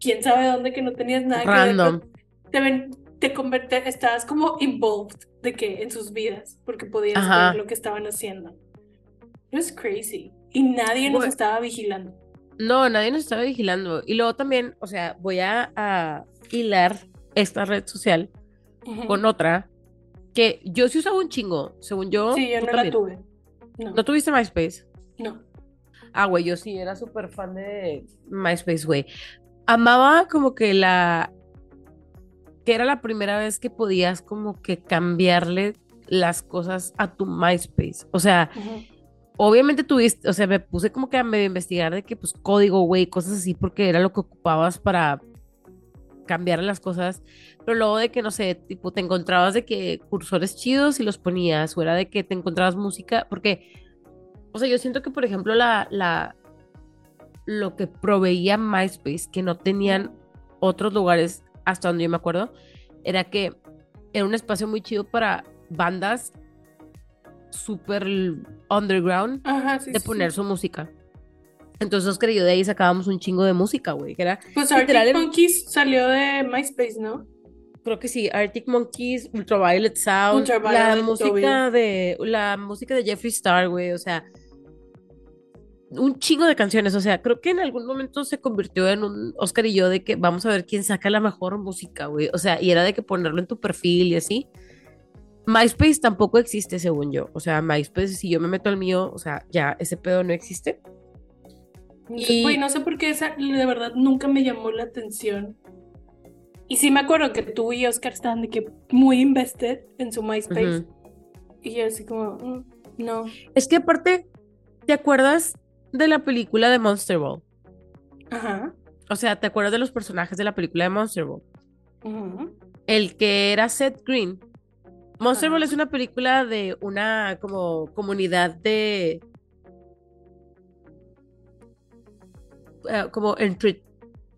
quién sabe dónde que no tenías nada que ver. Random. con- Te, ven- te converte- estabas como involved de que en sus vidas, porque podías Ajá. ver lo que estaban haciendo. It was crazy. Y nadie nos estaba vigilando. No, nadie nos estaba vigilando. Y luego también, o sea, voy a, a hilar esta red social con otra que yo sí usaba un chingo, según yo. Sí, yo no la también. tuve. No, ¿No tuviste MySpace? no. Ah, güey, yo sí era súper fan de MySpace, güey. Amaba como que la... que era la primera vez que podías como que cambiarle las cosas a tu MySpace. O sea, obviamente tuviste, o sea, me puse como que a medio investigar de que pues código, güey, cosas así, porque era lo que ocupabas para cambiar las cosas, pero luego de que, no sé, tipo, te encontrabas de que cursores chidos y los ponías, o era de que te encontrabas música, porque, o sea, yo siento que, por ejemplo, la, la, lo que proveía MySpace, que no tenían otros lugares, hasta donde yo me acuerdo, era que era un espacio muy chido para bandas súper underground Ajá, sí, de sí, poner sí. su música. Entonces, Oscar y yo de ahí sacábamos un chingo de música, güey, que era, Pues Arctic Monkeys salió de MySpace, ¿no? Creo que sí, Arctic Monkeys, Ultraviolet Sound, la Ultraviolet, música de, la música de Jeffree Star, güey, o sea, un chingo de canciones, o sea, creo que en algún momento se convirtió en un Oscar y yo de que vamos a ver quién saca la mejor música, güey, o sea, y era de que ponerlo en tu perfil y así. MySpace tampoco existe, según yo, o sea, MySpace, si yo me meto al mío, o sea, ya ese pedo no existe. Y- Güey, no sé por qué esa de verdad nunca me llamó la atención. Y sí me acuerdo que tú y Oscar estaban de que muy invested en su MySpace. Y yo así como, "Mm, no. Es que aparte, ¿te acuerdas de la película de Monster Ball? Ajá. O sea, ¿te acuerdas de los personajes de la película de Monster Ball? ujú. El que era Seth Green. Monster. Ball es una película de una como comunidad de eh, como entre-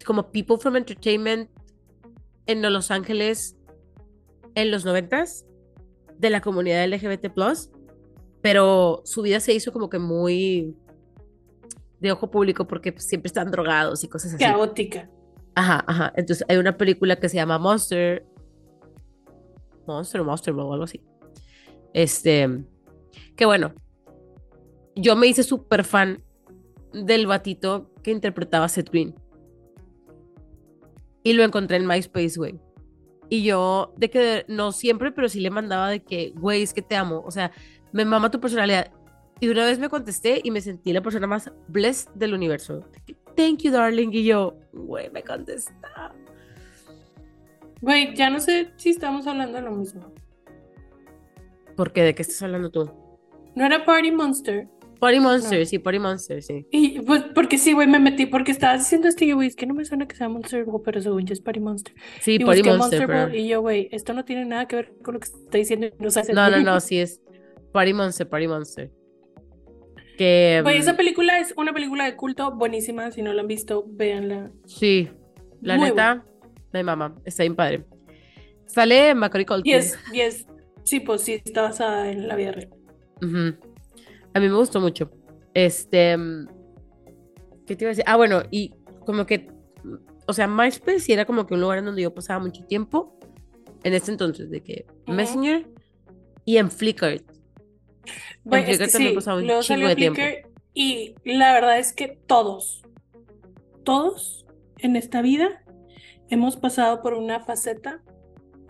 como people from entertainment en Los Ángeles en los noventas de la comunidad LGBT+, pero su vida se hizo como que muy de ojo público porque pues, siempre están drogados y cosas así. Caótica. Ajá, ajá. Entonces hay una película que se llama Monster. Monster Monster o algo así. Este. Que bueno. Yo me hice súper fan del batito que interpretaba a Seth Green. Y lo encontré en MySpace, güey. Y yo, de que no siempre, pero sí le mandaba de que, güey, es que te amo. O sea, me mama tu personalidad. Y una vez me contesté y me sentí la persona más blessed del universo. Thank you, darling. Y yo, güey, me contesta. Güey, ya no sé si estamos hablando de lo mismo. ¿Por qué? ¿De qué estás hablando tú? No era Party Monster. Party Monster, No. sí, Party Monster, sí. Y pues, porque sí, güey, me metí, porque estabas diciendo esto y yo, güey, es que no me suena que sea Monster Ball, pero según yo es Party Monster. Sí, Y Monster. Ball y yo, güey, esto no tiene nada que ver con lo que está diciendo. No, sé No, no, no, sí es Party Monster, Party Monster. Que... Güey, mm, esa película es una película de culto buenísima. Si no la han visto, véanla. Sí, la Muy neta, de mamá, está bien padre. Sale Macaulay Culkin. Y es, y es Sí, pues sí, está basada en la vida real. Ujú. A mí me gustó mucho. Este. ¿Qué te iba a decir? Ah, bueno, y como que. O sea, MySpace sí era como que un lugar en donde yo pasaba mucho tiempo. En ese entonces, de que. Messenger y en Flickr. Güey, es Flickr que también sí, pasaba un luego chingo salió de tiempo. Y la verdad es que todos, todos en esta vida hemos pasado por una faceta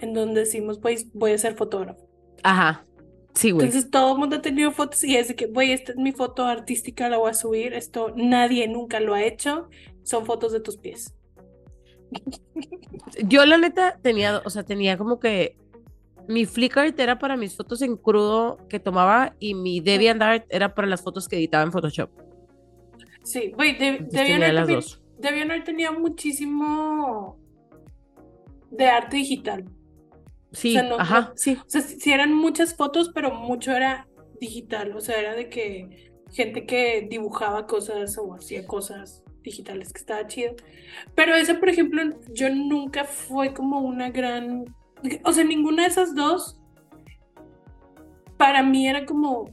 en donde decimos, pues voy a ser fotógrafo. Ajá. Sí, güey. Entonces todo el mundo ha tenido fotos y es de que, güey, esta es mi foto artística, la voy a subir. Esto nadie nunca lo ha hecho. Son fotos de tus pies. Yo la neta tenía, o sea, tenía como que mi Flickr era para mis fotos en crudo que tomaba y mi DeviantArt era para las fotos que editaba en Photoshop. Sí, güey, de. DeviantArt tenía muchísimo de arte digital. Sí, sea, no- ajá, sí. O sea, sí eran muchas fotos, pero mucho era digital. O sea, era de que gente que dibujaba cosas o hacía cosas digitales, que estaba chido. Pero esa, por ejemplo, yo nunca fue como una gran... O sea, ninguna de esas dos para mí era como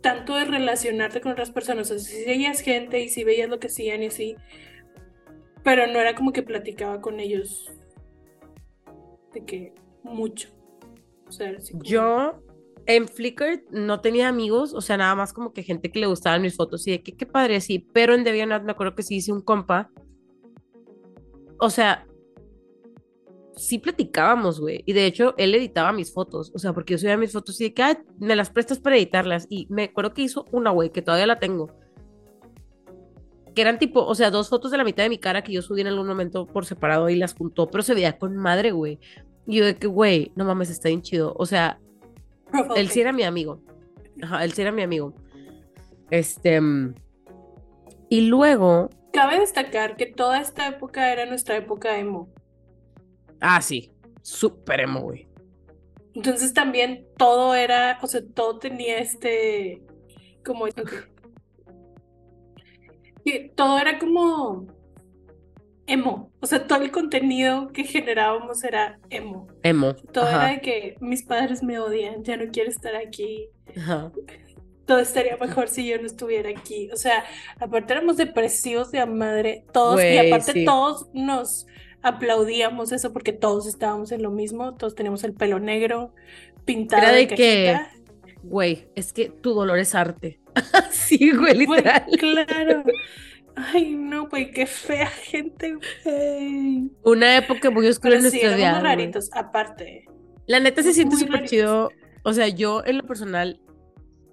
tanto de relacionarte con otras personas. O sea, si veías gente y si veías lo que hacían y así, pero no era como que platicaba con ellos de que mucho. O sea, era así como- Yo en Flickr no tenía amigos, o sea, nada más como que gente que le gustaban mis fotos y de que qué padre, sí, pero en DeviantArt me acuerdo que sí hice un compa. O sea, sí platicábamos, güey, y de hecho él editaba mis fotos, o sea, porque yo subía mis fotos y de que, "Ay, me las prestas para editarlas, y me acuerdo que hizo una, güey, que todavía la tengo. Que eran tipo, o sea, dos fotos de la mitad de mi cara que yo subí en algún momento por separado y las juntó, pero se veía con madre, güey. Y yo de que, güey, no mames, está bien chido. O sea, él sí era mi amigo. Ajá, él sí era mi amigo. Este. mm, Y luego. Cabe destacar que toda esta época era nuestra época emo. Ah, sí. Súper emo, güey. Entonces también todo era, o sea, todo tenía este, como, ok. Y todo era como emo. O sea, todo el contenido que generábamos era emo. Emo. Todo era de que mis padres me odian, ya no quiero estar aquí. Ajá. Todo estaría mejor si yo no estuviera aquí. O sea, aparte éramos depresivos de a madre, todos, y aparte sí. todos nos aplaudíamos eso porque todos estábamos en lo mismo, todos teníamos el pelo negro, pintado Era de de que-. Güey, es que tu dolor es arte. sí, güey, Güey, literal. claro. Ay, no, güey, qué fea gente, güey. Una época muy oscura en Pero sí, nuestra vida. raritos, aparte. La neta se siente súper chido. O sea, yo en lo personal,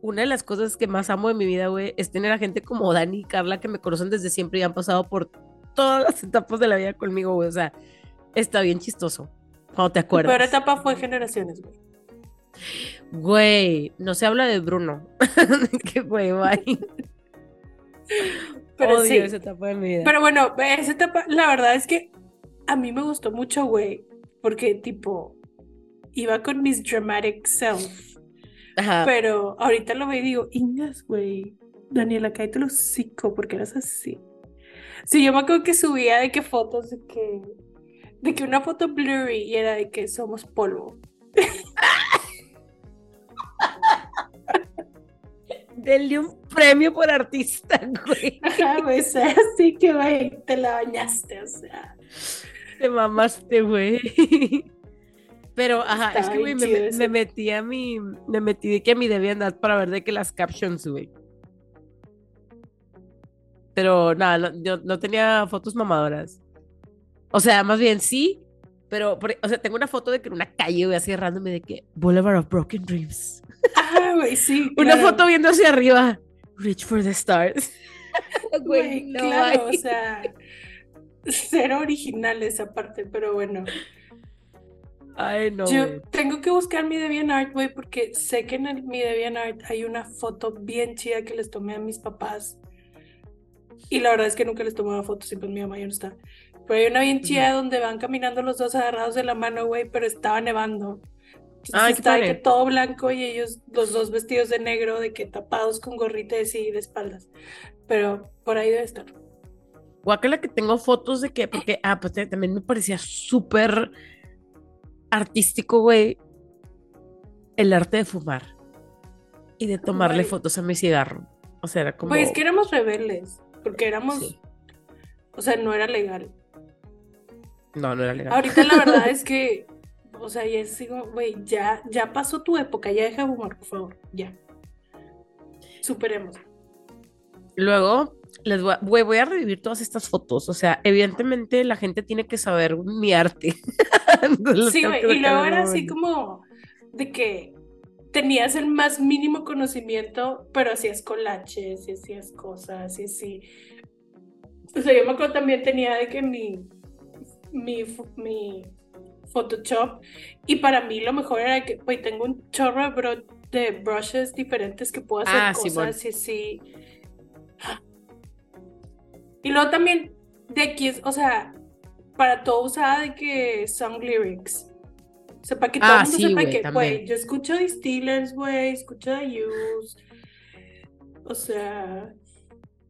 una de las cosas que más amo de mi vida, güey, es tener a gente como Dani y Carla que me conocen desde siempre y han pasado por todas las etapas de la vida conmigo, güey. O sea, está bien chistoso. Cuando te acuerdas. etapa fue generaciones, güey. Güey, no se habla de Bruno. que güey, bye. Pero Odio sí. esa etapa de mi vida. Pero bueno, esa etapa, la verdad es que a mí me gustó mucho, güey, porque tipo, iba con mis dramatic self, Ajá. pero ahorita lo veo y digo, Ingas, güey, Daniela, cállate los hocico, porque eras así. Sí, yo me acuerdo que subía de que fotos de que, de que una foto blurry y era de que somos polvo. Denle un premio por artista, güey. Ajá, sea, así que, güey, te la bañaste, o sea. Te mamaste, güey. Pero, ajá, es que, güey, me, me- metí a mi, me metí de que a mi DeviantArt para ver de que las captions, güey. Pero nada, no, yo no tenía fotos mamadoras. O sea, más bien sí, pero, o sea, tengo una foto de que en una calle, güey, así errándome de que Boulevard of Broken Dreams. Ah, güey, sí. Una foto viendo hacia arriba, Reach for the Stars. Güey, no claro, hay. o sea, cero original esa parte, pero bueno. Ay, no, Yo tengo que buscar mi DeviantArt, güey, porque sé que en el, mi DeviantArt hay una foto bien chida que les tomé a mis papás. Y la verdad es que nunca les tomaba fotos y pues mi mamá ya no está. Pero hay una bien chida donde van caminando los dos agarrados de la mano, güey, pero estaba nevando. Entonces Ay, está de que todo blanco y ellos, los dos vestidos de negro, de que tapados con gorritas y de espaldas. Pero por ahí debe estar. Guácala que tengo fotos de que, porque, ah, pues también me parecía súper artístico, güey. el arte de fumar y de tomarle Güey. fotos a mi cigarro. O sea, era como... Pues que éramos rebeldes, porque éramos, Sí. o sea, no era legal. No, no era legal. Ahorita la verdad es que, o sea, ya sigo, güey, ya, ya pasó tu época, ya deja de fumar, por favor, ya. Superemos. Luego, les voy a, güey, voy a revivir todas estas fotos. O sea, evidentemente la gente tiene que saber mi arte. Sí, güey, y luego era así como de que tenías el más mínimo conocimiento, pero hacías colaches y hacías cosas y así. O sea, yo me acuerdo también tenía de que mi, mi, mi Photoshop y para mí lo mejor era que, güey, tengo un chorro de, bro- de brushes diferentes que puedo hacer Ah, cosas y así. Y luego también de aquí es, o sea, para todo usaba de que song lyrics. O sea, para que todo Ah, el mundo sí, sepa que, güey, yo escucho de Steelers, güey, escucho de Use, o sea,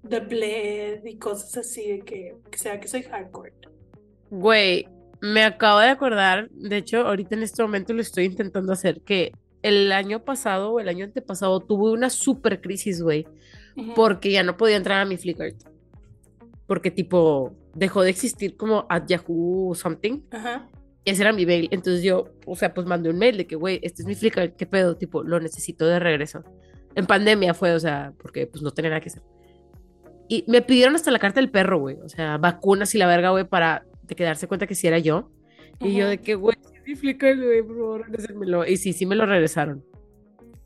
The Bled y cosas así de que, que sea que soy hardcore. Güey, me acabo de acordar, de hecho, ahorita en este momento lo estoy intentando hacer, que el año pasado o el año antepasado tuve una super crisis, güey, porque ya no podía entrar a mi Flickr. Porque tipo, dejó de existir como at Yahoo something. Ajá. Y ese era mi mail. Entonces yo, o sea, pues mandé un mail de que, güey, este es mi Flickr, ¿qué pedo? Tipo, lo necesito de regreso. En pandemia fue, o sea, porque pues no tenía nada que hacer. Y me pidieron hasta la carta del perro, güey. O sea, vacunas y la verga, güey, para de que darse cuenta que sí era yo. Y yo de que, güey, güey, por favor, regrésenmelo. Y sí, sí me lo regresaron.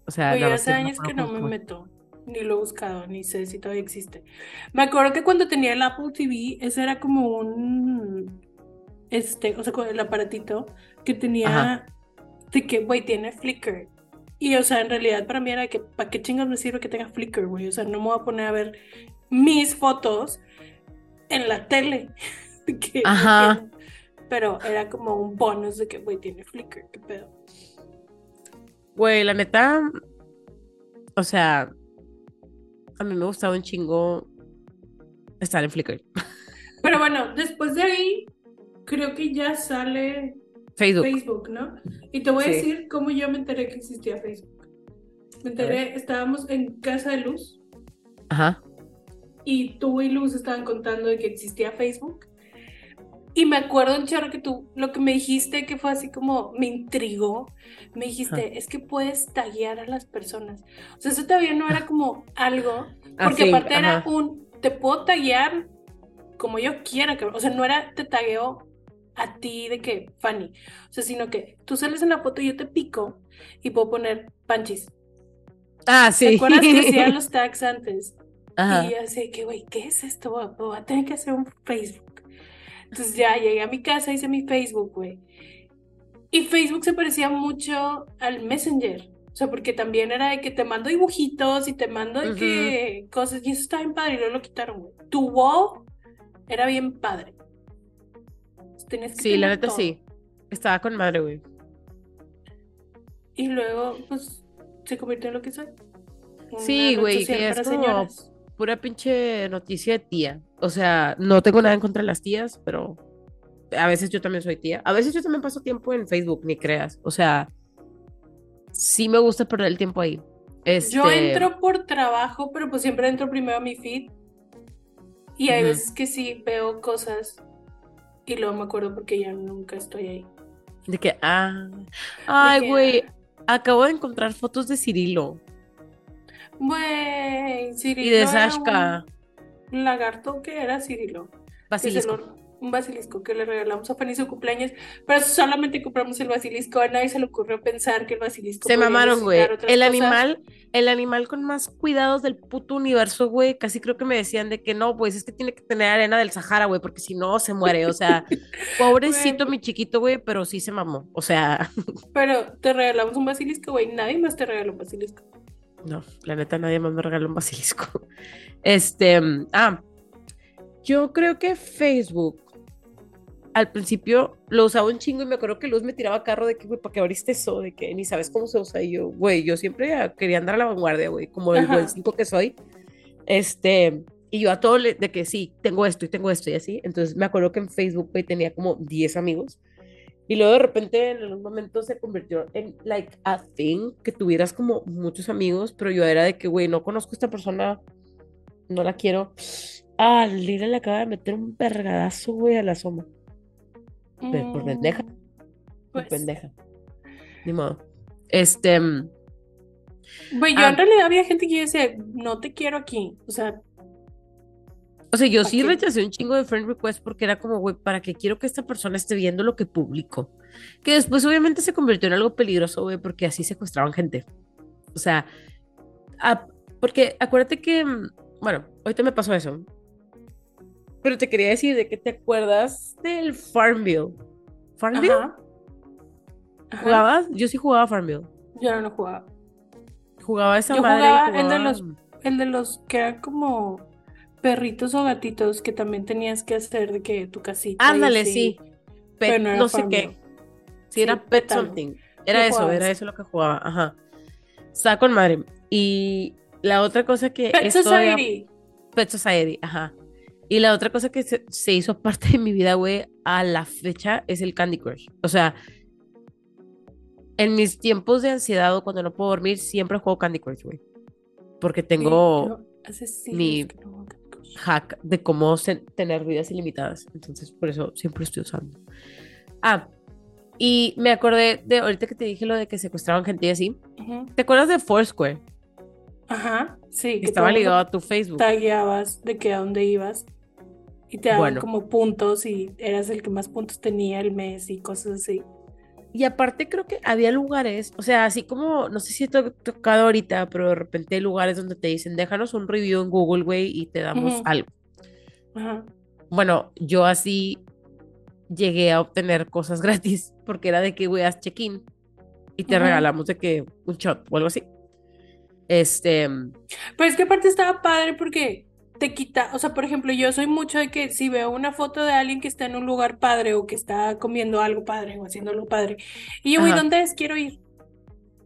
O sea, Oye, hace años que no me meto, ni lo he buscado, ni sé si todavía existe. Me acuerdo que cuando tenía el Apple TV, ese era como un, este, o sea, con el aparatito que tenía, Ajá. de que, güey, tiene Flickr. Y, o sea, en realidad para mí era que, ¿para qué chingas me sirve que tenga Flickr, güey? O sea, no me voy a poner a ver mis fotos en la tele. Que- Ajá. que- pero era como un bonus de que, güey, tiene Flickr, qué pedo. Güey, la neta, o sea, a mí me gustaba un chingo estar en Flickr. Pero bueno, después de ahí, creo que ya sale Facebook. Facebook, ¿no? Y te voy a decir cómo yo me enteré que existía Facebook. Me enteré, estábamos en Casa de Luz Ajá. y tú y Luz estaban contando de que existía Facebook. Y me acuerdo un chorro que tú, lo que me dijiste que fue así como, me intrigó, me dijiste, Ajá. es que puedes taguear a las personas. O sea, eso todavía no era como algo, porque Así, aparte era ajá. un, te puedo taguear como yo quiera, que, o sea, no era te tagueo a ti de que, Fanny, o sea, sino que tú sales en la foto y yo te pico y puedo poner panchis. Ah, sí. ¿Te acuerdas que hacían los tags antes? Ajá. Y yo así que, güey, ¿qué es esto? Voy a tener que hacer un Facebook. Entonces ya llegué a mi casa, hice mi Facebook, güey. Y Facebook se parecía mucho al Messenger. O sea, porque también era de que te mando dibujitos y te mando de que cosas. Y eso está bien padre y luego lo quitaron, güey. Tu wall era bien padre. Tenías que Sí, la neta todo. sí. Estaba con madre, güey. Y luego, pues, se convirtió en lo que soy. Una Sí, güey, que es como- señoras. Pura pinche noticia de tía. O sea, no tengo nada en contra de las tías, pero a veces yo también soy tía. A veces yo también paso tiempo en Facebook, ni creas. O sea, sí me gusta perder el tiempo ahí. Este, Yo entro por trabajo, pero pues siempre entro primero a mi feed. Y hay veces que sí veo cosas y luego me acuerdo porque ya nunca estoy ahí. De que, ah. Ay, güey. Acabo de encontrar fotos de Cirilo Güey, Cirilo y de Sashka. un lagarto que era Cirilo. que Basilisco. lo- un basilisco que le regalamos a Fanny su cumpleaños, pero solamente compramos el basilisco. A nadie se le ocurrió pensar que el basilisco Se mamaron, güey. El cosas. animal, el animal con más cuidados del puto universo, güey. Casi creo que me decían de que no, pues es que tiene que tener arena del Sahara, güey, porque si no se muere. O sea, pobrecito mi chiquito, güey, pero sí se mamó. O sea, Pero te regalamos un basilisco, güey. Nadie más te regaló un basilisco. no, la neta nadie más me regaló un basilisco. Este, ah, yo creo que Facebook al principio lo usaba un chingo y me acuerdo que Luz me tiraba carro de que, güey, ¿para qué abriste eso? De que ni sabes cómo se usa. Y yo, güey, yo siempre quería andar a la vanguardia, güey, como el Ajá. buen cinco que soy. Este, y yo a todo le, de que sí, tengo esto y tengo esto y así. Entonces me acuerdo que en Facebook, güey, tenía como 10 amigos. Y luego de repente en algún momento se convirtió en like a thing, que tuvieras como muchos amigos, pero yo era de que, güey, no conozco a esta persona, no la quiero. Ah, Lila le acaba de meter un vergadazo, güey, a la soma. Pero por pendeja. Por Pues, pendeja. Ni modo. Este. mm, Güey, yo Ah. en realidad había gente que decía, no te quiero aquí. O sea, O sea, yo sí Ok. rechacé un chingo de friend request porque era como, güey, ¿para qué quiero que esta persona esté viendo lo que publico? Que después obviamente se convirtió en algo peligroso, güey, porque así secuestraban gente. O sea, ah, porque acuérdate que, mm, bueno, ahorita me pasó eso. Pero te quería decir de que te acuerdas del Farmville. ¿Farmville? ajá. Ajá. ¿Jugabas? Yo sí jugaba Farmville. Yo no lo jugaba. Jugaba esa Yo madre. y jugaba el de jugaba- los- El de los que eran como perritos o gatitos que también tenías que hacer de que tu casita. Ándale, sí. Pet, Pero no era no sé qué. Sí, Sí, era Pet. Something. Era eso, jugaba era eso lo que jugaba. Ajá. Estaba con madre. Y la otra cosa que Pet Society. Pet Society, ajá. Y la otra cosa que se, se hizo parte de mi vida, güey, a la fecha es el Candy Crush. O sea, en mis tiempos de ansiedad o cuando no puedo dormir, siempre juego Candy Crush, güey. Porque tengo siglos mi- no hack de cómo tener vidas ilimitadas. Entonces, por eso siempre estoy usando. Ah, y me acordé de ahorita que te dije lo de que secuestraban gente y así. Ujú. ¿Te acuerdas de Foursquare? Ajá, sí. Que estaba ligado a tu Facebook. tagueabas de que a dónde ibas y te daban Bueno. como puntos y eras el que más puntos tenía el mes y cosas así. Y aparte creo que había lugares, o sea, así como, no sé si te ha tocado ahorita, pero de repente hay lugares donde te dicen, déjanos un review en Google, güey, y te damos algo. Ajá. Bueno, yo así llegué a obtener cosas gratis, porque era de que, güey, haz check-in y te regalamos de que un shot o algo así. Este, Pero es que aparte estaba padre porque te quita, o sea, por ejemplo, yo soy mucho de que si veo una foto de alguien que está en un lugar padre o que está comiendo algo padre o haciendo algo padre, y yo, Ajá. ¿dónde es? Quiero ir.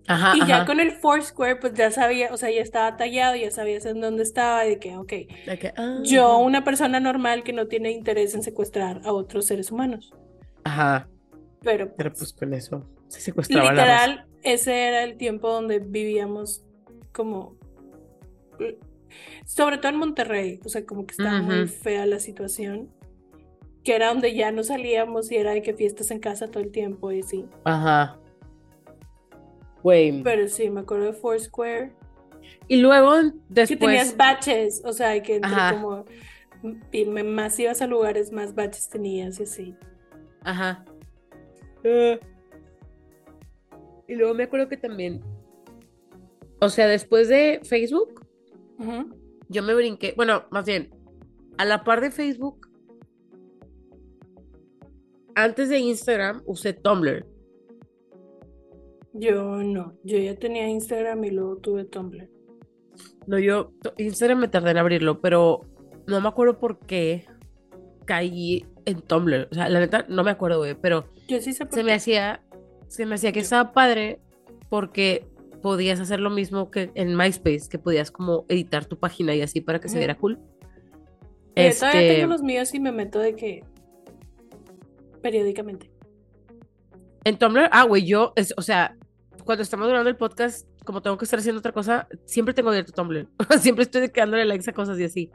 ajá, Y ya ajá. con el Foursquare, pues ya sabía, o sea, ya estaba tallado, ya sabías en dónde estaba y de que, ok, De que, ah, yo, ajá. una persona normal que no tiene interés en secuestrar a otros seres humanos, Ajá, pero pero pues, pues con eso se secuestraba literal, ese era el tiempo donde vivíamos como, sobre todo en Monterrey, o sea, como que estaba muy fea la situación, que era donde ya no salíamos y era de que fiestas en casa todo el tiempo y así. Ajá. Güey. Pero sí, me acuerdo de Foursquare. Y luego Que después. tenías baches, o sea, que entre Ajá. como y más ibas a lugares, más baches tenías y así. Ajá. Eh, Y luego me acuerdo que también. O sea, después de Facebook, yo me brinqué. Bueno, más bien, a la par de Facebook, antes de Instagram, usé Tumblr. Yo no, yo ya tenía Instagram y luego tuve Tumblr. No, yo. Instagram me tardé en abrirlo, pero no me acuerdo por qué caí en Tumblr. O sea, la neta, no me acuerdo, güey, pero. Yo sí sé por se me hacía, se me hacía que estaba padre porque podías hacer lo mismo que en MySpace, que podías como editar tu página y así para que se viera cool. Yo todavía Este, tengo los míos y me meto de que periódicamente. en Tumblr, ah, güey, yo, es, o sea, cuando estamos grabando el podcast, como tengo que estar haciendo otra cosa, siempre tengo abierto Tumblr. siempre estoy dándole likes a cosas y así.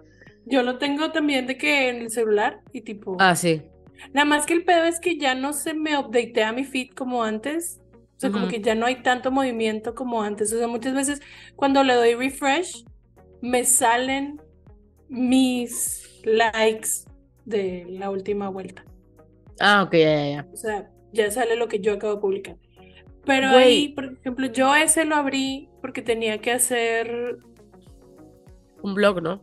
Yo lo tengo también de que en el celular y tipo. Ah, sí. Nada más que el pedo es que ya no se me updatea mi feed como antes. O sea, como Ujú. que ya no hay tanto movimiento como antes. O sea, muchas veces cuando le doy refresh, me salen mis likes de la última vuelta. Ah, ok, ya, ya, ya. O sea, ya sale lo que yo acabo de publicar. Pero Güey. ahí, por ejemplo, yo ese lo abrí porque tenía que hacer, Un blog, ¿no?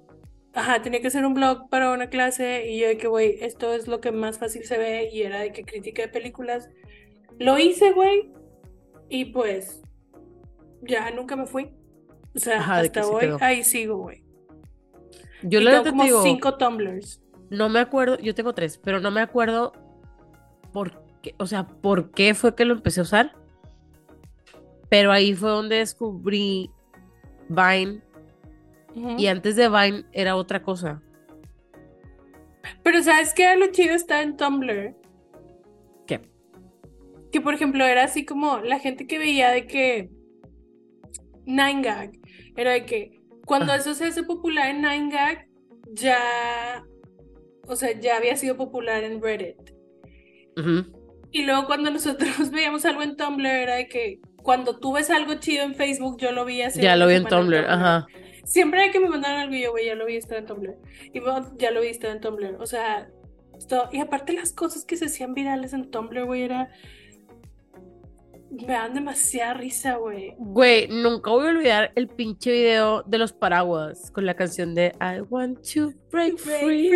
ajá, tenía que hacer un blog para una clase y yo de que, güey, esto es lo que más fácil se ve y era de que crítica de películas. Lo hice, güey, y pues ya nunca me fui. O sea, Ajá, que hasta hoy quedó. ahí sigo, güey. Yo Y la tengo como digo, cinco tumblers. no me acuerdo, yo tengo tres, pero no me acuerdo por qué, o sea, por qué fue que lo empecé a usar. Pero ahí fue donde descubrí Vine y antes de Vine era otra cosa. Pero ¿sabes qué? Lo chido está en Tumblr. Que por ejemplo era así como la gente que veía de que Nine Gag, era de que cuando eso se hace popular en Nine Gag, ya, o sea, ya había sido popular en Reddit. Y luego cuando nosotros veíamos algo en Tumblr era de que cuando tú ves algo chido en Facebook, yo lo vi hace Ya lo vi en Tumblr, ajá. Siempre que me mandaran algo y yo, güey, ya lo vi, está en Tumblr. Y bueno, ya lo vi, está en Tumblr. O sea, esto- y aparte las cosas que se hacían virales en Tumblr, güey, era... Me dan demasiada risa, güey. Güey, nunca voy a olvidar el pinche video de los paraguas con la canción de I want to break free.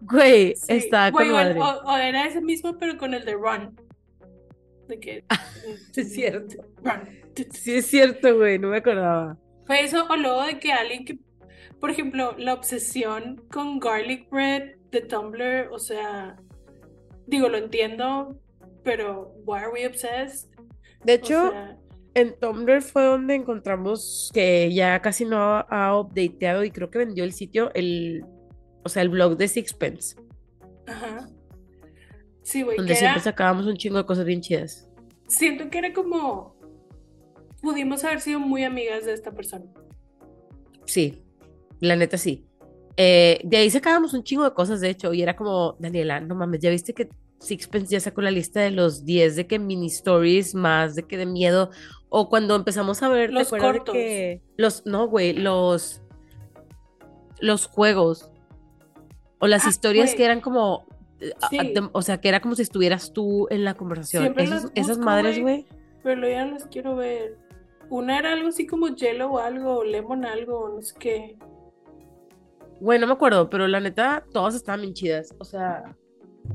Güey, Sí, güey, con madre. o- o era ese mismo, pero con el de Run. De que... sí es cierto. Run. Sí es cierto, güey, no me acordaba. Fue eso, o luego de que alguien que, por ejemplo, la obsesión con garlic bread de Tumblr, o sea, digo, lo entiendo, pero why are we obsessed? De O hecho, sea, en Tumblr fue donde encontramos que ya casi no ha updateado y creo que vendió el sitio, el, o sea, el blog de Sixpence, ajá. Sí, güey, donde siempre era, sacábamos un chingo de cosas bien chidas. siento que era como, pudimos haber sido muy amigas de esta persona. Sí, la neta sí. Eh, de ahí sacábamos un chingo de cosas, de hecho, y era como, Daniela, no mames, ya viste que Sixpence ya sacó la lista de los 10 de que mini stories más, de que de miedo, o cuando empezamos a ver, ¿te Los cortos. que los, no, güey, los, los juegos, o las Ah, historias güey. que eran como, Sí. a- o sea, que era como si estuvieras tú en la conversación. Esos- esas madres, güey. Pero ya las quiero ver. Una era algo así como Jello o algo, o Lemon algo, no sé qué. Güey, no me acuerdo, pero la neta, todas estaban bien chidas. O sea,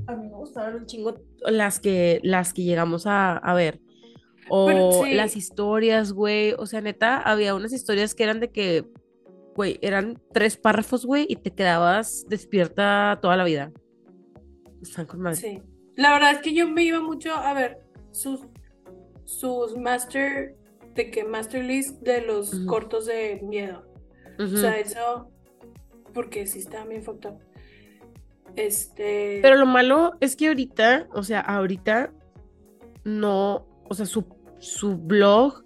a mí me gustaban un chingo las que, las que llegamos a, a ver. O Pero sí. las historias, güey. O sea, neta, había unas historias que eran de que, güey, eran tres párrafos, güey, y te quedabas despierta toda la vida. Están con madre. Sí. La verdad es que yo me iba mucho a ver sus, sus master, de que master list de los Ujú. cortos de miedo. Ujú. O sea, eso, porque sí estaba bien fucked up. Este. Pero lo malo es que ahorita, o sea, ahorita no, o sea, su, su blog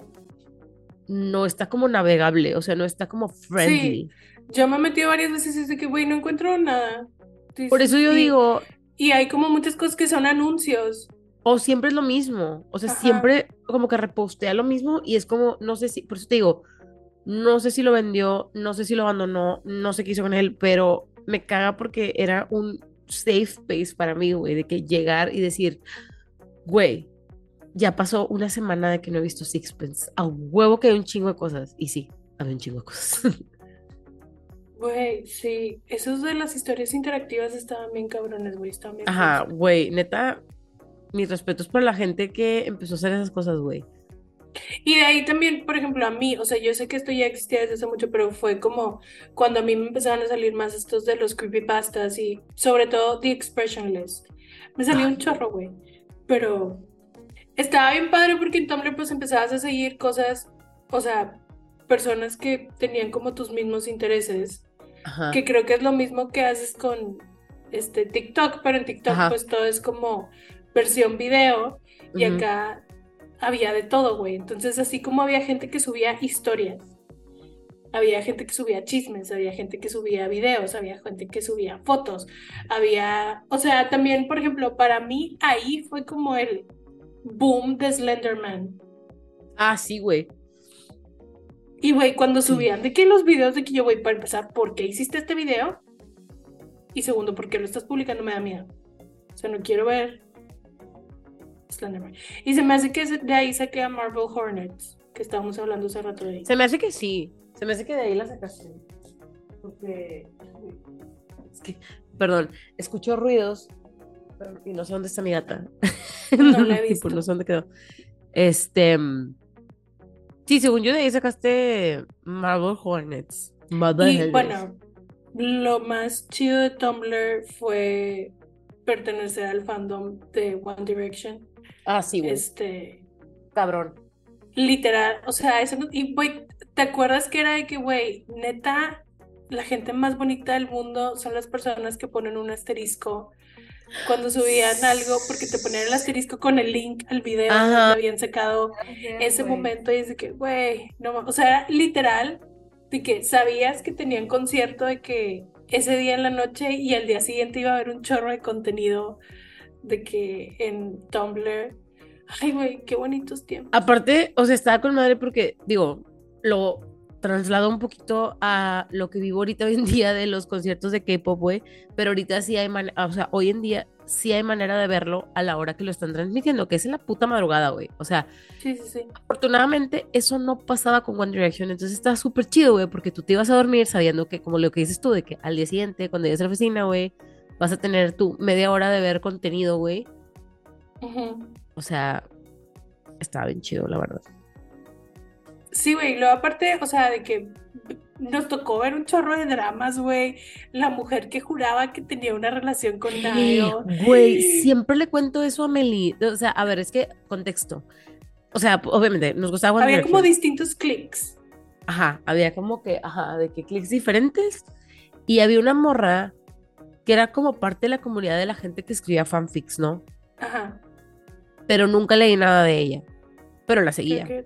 no está como navegable, o sea, no está como friendly. yo me he metido varias veces y es de que, güey, no encuentro nada. Dices, Por eso yo y- digo, Y hay como muchas cosas que son anuncios. o siempre es lo mismo, o sea, Ajá. siempre como que repostea lo mismo y es como, no sé si, por eso te digo, no sé si lo vendió, no sé si lo abandonó, no sé qué hizo con él, pero me caga porque era un safe space para mí, güey, de que llegar y decir, güey, ya pasó una semana de que no he visto Sixpence, a huevo que hay un chingo de cosas, y sí, había un chingo de cosas. Güey, sí. Esos de las historias interactivas estaban bien cabrones, güey. Estaban bien Ajá, güey, neta, mis respetos para la gente que empezó a hacer esas cosas, güey. Y de ahí también, por ejemplo, a mí, o sea, yo sé que esto ya existía desde hace mucho, pero fue como cuando a mí me empezaron a salir más estos de los creepypastas y sobre todo The Expressionless. Me salió un chorro, güey. Pero estaba bien padre porque en Tumblr pues empezabas a seguir cosas, o sea, personas que tenían como tus mismos intereses, Ajá. que creo que es lo mismo que haces con este TikTok, pero en TikTok Ajá. pues todo es como versión video y acá había de todo, güey. Entonces, así como había gente que subía historias, había gente que subía chismes, había gente que subía videos, había gente que subía fotos, había, o sea, también, por ejemplo, para mí ahí fue como el boom de Slenderman. Ah, sí, güey. Y, güey, cuando subían de que los videos de que yo, güey, para empezar, ¿por qué hiciste este video? Y segundo, ¿por qué lo estás publicando? Me da miedo. O sea, no quiero ver Slenderman. Y se me hace que de ahí saqué a Marvel Hornets, que estábamos hablando hace rato de ahí. Se me hace que sí. Se me hace que de ahí la sacaste. Porque. Es que, perdón, escucho ruidos y no sé dónde está mi gata. No la he Tipo, visto. no sé dónde quedó. Este. Sí, según yo de ahí sacaste Marvel Hornets. Mother Y bueno, lo más chido de Tumblr fue pertenecer al fandom de One Direction. Ah, sí, güey. Este, Cabrón. literal, o sea, eso no- y güey, ¿te acuerdas que era de que, güey, neta, la gente más bonita del mundo son las personas que ponen un asterisco cuando subían algo, porque te ponían el asterisco con el link al video donde habían sacado ese momento y es de que, güey, no, o sea, era literal, de que sabías que tenían concierto de que ese día en la noche y al día siguiente iba a haber un chorro de contenido de que en Tumblr. Ay, güey, qué bonitos tiempos. Aparte, o sea, estaba con madre porque, digo, lo traslado un poquito a lo que vivo ahorita hoy en día de los conciertos de K-pop, güey. Pero ahorita sí hay manera, o sea, hoy en día sí hay manera de verlo a la hora que lo están transmitiendo, que es en la puta madrugada, güey. O sea, Sí, sí, sí. afortunadamente eso no pasaba con One Direction, entonces estaba súper chido, güey, porque tú te ibas a dormir sabiendo que, como lo que dices tú, de que al día siguiente, cuando llegues a la oficina, güey, vas a tener tu media hora de ver contenido, güey. O sea, estaba bien chido, la verdad. Sí, güey, luego aparte, o sea, de que nos tocó ver un chorro de dramas, güey. La mujer que juraba que tenía una relación con Nayo. Güey, siempre le cuento eso a Meli. O sea, a ver, es que contexto. O sea, obviamente, nos gustaba Había como Direction. distintos clics. Ajá, había como que, ajá, de que clics diferentes. Y había una morra que era como parte de la comunidad de la gente que escribía fanfics, ¿no? Ajá. Pero nunca leí nada de ella. Pero la seguía. que.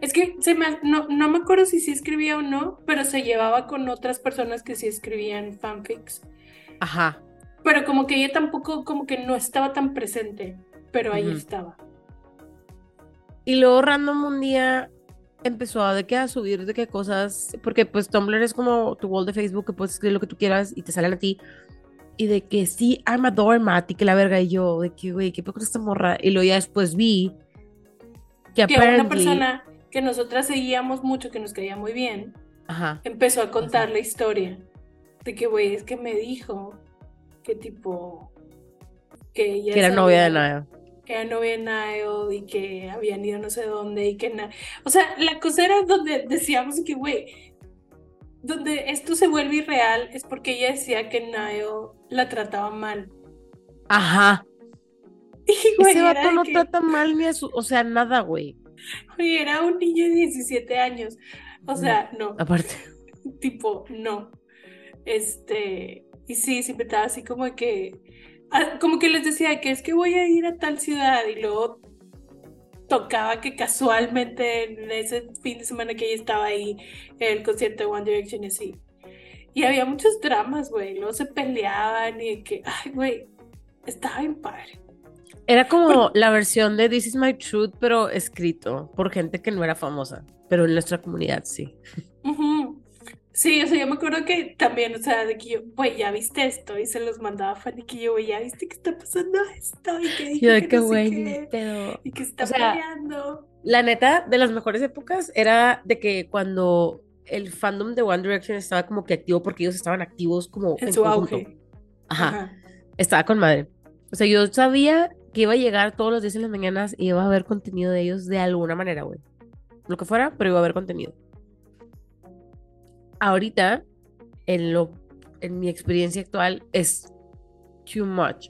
Es que se me, no, no me acuerdo si sí escribía o no, pero se llevaba con otras personas que sí escribían fanfics. Ajá. Pero como que ella tampoco, como que no estaba tan presente, pero ahí estaba. Y luego random un día empezó a de que a subir de qué cosas, porque pues Tumblr es como tu wall de Facebook que puedes escribir lo que tú quieras y te salen a ti. Y de que sí, I'm a doormat y que la verga y yo, de que güey, qué pedo con esta morra. Y luego ya después vi que Que una persona que nosotras seguíamos mucho, que nos caía muy bien, ajá, empezó a contar la historia de que, güey, es que me dijo que tipo, que ella que era novia de sabía- Naya. que era novia de Niall y que habían ido no sé dónde y que na- o sea, la cosa era donde decíamos que, güey, donde esto se vuelve irreal es porque ella decía que Niall la trataba mal. Ajá. Y, güey, Ese vato no que- trata mal ni a su, o sea, nada, güey. güey, era un niño de 17 años. O sea, no, Aparte. tipo, no. Este, y sí, siempre estaba así como que, ah, como que les decía que es que voy a ir a tal ciudad y luego tocaba que casualmente en ese fin de semana que ella estaba ahí el concierto de One Direction y así. Y había muchos dramas, güey, luego se peleaban y que, ay, güey, estaba bien padre. Era como la versión de This is my truth, pero escrito por gente que no era famosa, pero en nuestra comunidad sí. Ujú. Sí, o sea, yo me acuerdo que también, o sea, de que yo, güey, ya viste esto, y se los mandaba a Fanny que yo, güey, ya viste que está pasando esto, y que dijo Yo que que, no sé qué, y que está O sea, peleando. La neta, de las mejores épocas era de que cuando el fandom de One Direction estaba como que activo porque ellos estaban activos como En en su conjunto. auge. Ajá, Ajá. estaba con madre. O sea, yo sabía que iba a llegar todos los días en las mañanas y iba a haber contenido de ellos de alguna manera, güey. Lo que fuera, pero iba a haber contenido. Ahorita, en lo, en mi experiencia actual, es too much.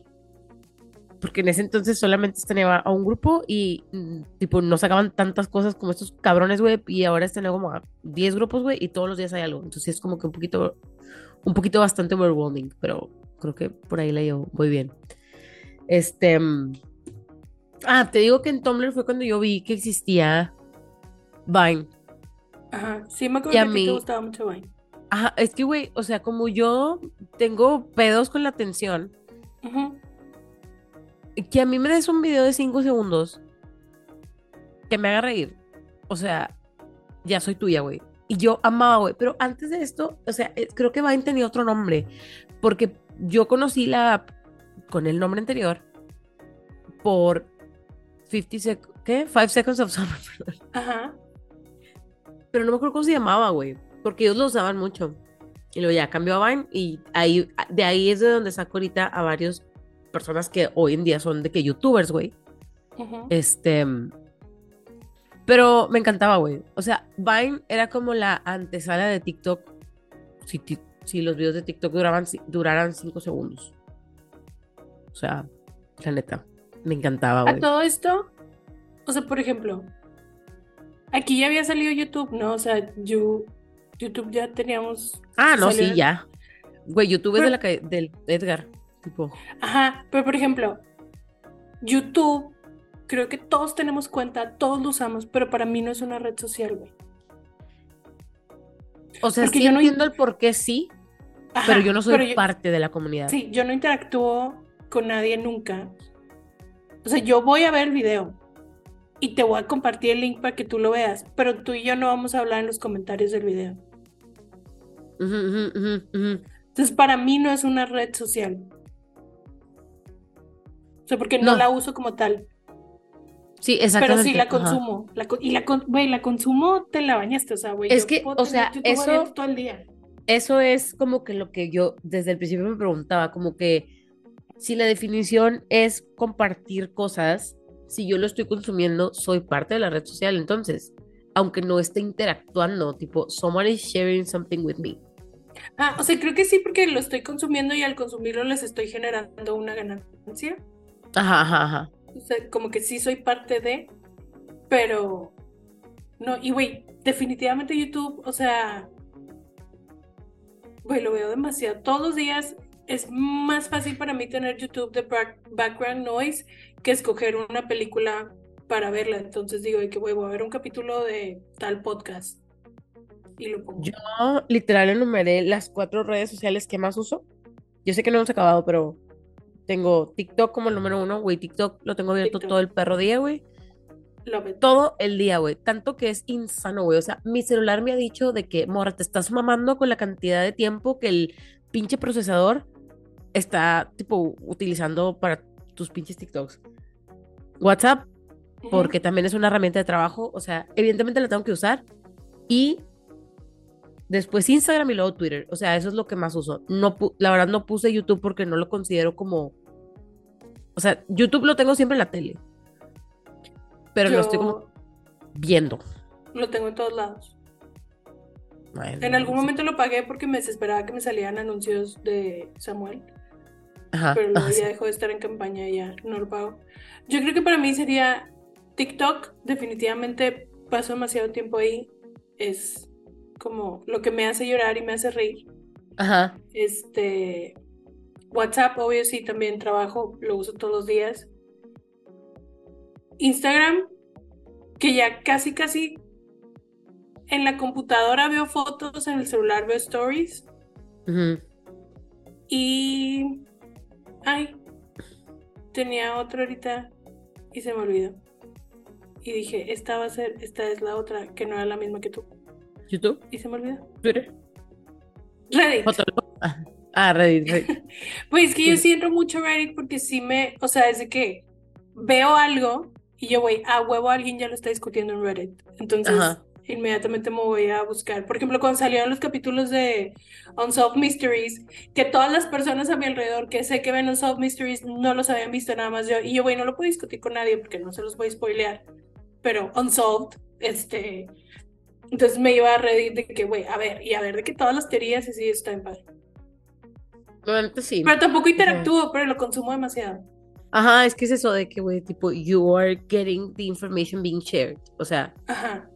Porque en ese entonces solamente tenía a un grupo y mm, tipo no sacaban tantas cosas como estos cabrones, güey, y ahora están como a 10 grupos, güey, y todos los días hay algo. Entonces es como que un poquito, un poquito bastante overwhelming, pero creo que por ahí la llevo muy bien. Este, mm, ah, te digo que en Tumblr fue cuando yo vi que existía Vine. Ajá. Sí, me acuerdo Y a que ti te mí- gustaba mucho Vine. Ajá, es que, güey, o sea, como yo tengo pedos con la atención, que a mí me des un video de 5 segundos que me haga reír. O sea, ya soy tuya, güey. Y yo amaba, güey. Pero antes de esto, o sea, eh, creo que Vine tenía otro nombre. Porque yo conocí la app con el nombre anterior por 50 sec ¿qué? 5 Seconds of Summer, perdón. Ajá. Pero no me acuerdo cómo se llamaba, güey. Porque ellos lo usaban mucho. Y luego ya cambió a Vine. Y ahí, de ahí es de donde saco ahorita a varias personas que hoy en día son de que youtubers, güey. Ujú. Este. Pero me encantaba, güey. O sea, Vine era como la antesala de TikTok. Si, si los videos de TikTok duraban, duraran 5 segundos. O sea, la neta. Me encantaba, A güey. todo esto, o sea, por ejemplo, aquí ya había salido YouTube, ¿no? O sea, yo, YouTube ya teníamos. Ah, no, sí, ya. Güey, YouTube es de la calle del Edgar. Tipo, Ajá, pero por ejemplo, YouTube, creo que todos tenemos cuenta, todos lo usamos, pero para mí no es una red social, güey. o sea, Porque sí yo no- entiendo el por qué sí, Ajá, pero yo no soy yo- parte de la comunidad. Sí, yo no interactúo con nadie nunca. O sea, yo voy a ver el video y te voy a compartir el link para que tú lo veas, pero tú y yo no vamos a hablar en los comentarios del video. Entonces, para mí no es una red social. O sea, porque no, No. la uso como tal, Sí, pero exactamente. sí la consumo. La y la, güey, la consumo, te la bañaste, o sea, güey. Es yo que, puedo o sea, eso- todo el día. Eso es como que lo que yo desde el principio me preguntaba, como que si la definición es compartir cosas, si yo lo estoy consumiendo, soy parte de la red social, entonces, aunque no esté interactuando, tipo, someone is sharing something with me. Ah, o sea, creo que sí, porque lo estoy consumiendo y al consumirlo les estoy generando una ganancia. Ajá, ajá, ajá. O sea, como que sí soy parte de, pero no, y güey, definitivamente YouTube, o sea, güey, lo veo demasiado. Todos los días es más fácil para mí tener YouTube de back- background noise que escoger una película para verla. Entonces digo, de que voy a ver un capítulo de tal podcast y lo pongo. Yo literal enumeré las cuatro redes sociales que más uso. Yo sé que no hemos acabado, pero tengo TikTok como el número uno, güey. TikTok lo tengo abierto TikTok. todo el perro día, güey. Todo el día, güey. Tanto que es insano, güey. O sea, mi celular me ha dicho de que, morra, te estás mamando con la cantidad de tiempo que el pinche procesador está, tipo, utilizando para tus pinches TikToks. WhatsApp, porque también es una herramienta de trabajo. O sea, evidentemente la tengo que usar. Y después Instagram y luego Twitter. O sea, eso es lo que más uso. No, la verdad no puse YouTube porque no lo considero como... O sea, YouTube lo tengo siempre en la tele. Pero lo estoy como viendo. lo tengo en todos lados. En algún momento lo pagué porque me desesperaba que me salieran anuncios de Samuel, Ajá, pero luego ajá, sí. ya dejó de estar en campaña ya no lo pago. Yo creo que para mí sería TikTok, definitivamente paso demasiado tiempo ahí, es como lo que me hace llorar y me hace reír. Ajá. Este, WhatsApp, obvio, sí, también trabajo, lo uso todos los días. Instagram, que ya casi, casi en la computadora veo fotos, en el celular veo stories. ujú. Y. Ay, tenía otro ahorita y se me olvidó. Y dije, esta va a ser, esta es la otra, que no era la misma que tú. YouTube, Y se me olvidó. Twitter, Reddit. Ah, Ah, Reddit, Reddit. Pues es que yo Sí. entro mucho a Reddit porque sí me, o sea, desde que veo algo y yo voy, a huevo alguien ya lo está discutiendo en Reddit. Entonces, Ajá. Inmediatamente me voy a buscar. Por ejemplo, cuando salieron los capítulos de Unsolved Mysteries, que todas las personas a mi alrededor que sé que ven Unsolved Mysteries no los habían visto nada más yo. Y yo, güey, no lo puedo discutir con nadie porque no se los voy a spoilear. Pero Unsolved, este. Entonces me iba a Reddit de que, güey, a ver, y a ver de que todas las teorías y sí, está en paz. Normalmente sí. Pero tampoco interactúo, pero lo consumo demasiado. Ajá, es que es eso de que, güey, tipo, you are getting the information being shared. O sea, Ajá.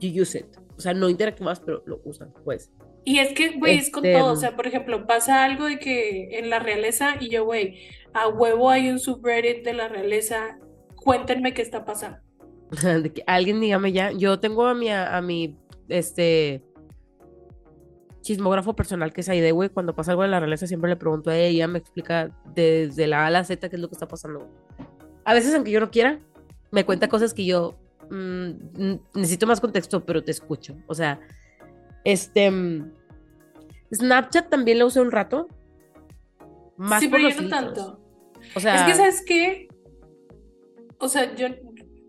You use it. O sea, no interactúas, pero lo usan, pues. Y es que, güey, es con Este, todo. O sea, por ejemplo, pasa algo de que en la realeza y yo, güey, a huevo hay un subreddit de la realeza. Cuéntenme qué está pasando. De que alguien dígame ya. Yo tengo a mi, a, mi, este, chismógrafo personal que es Aide, güey. Cuando pasa algo de la realeza siempre le pregunto a ella, me explica desde la A a la Z qué es lo que está pasando. A veces, aunque yo no quiera, me cuenta cosas que yo mm, necesito más contexto, pero te escucho. O sea, este... mm, Snapchat también lo usé un rato. Más sí, por pero yo no tanto. O sea, Es que, ¿sabes qué? O sea, yo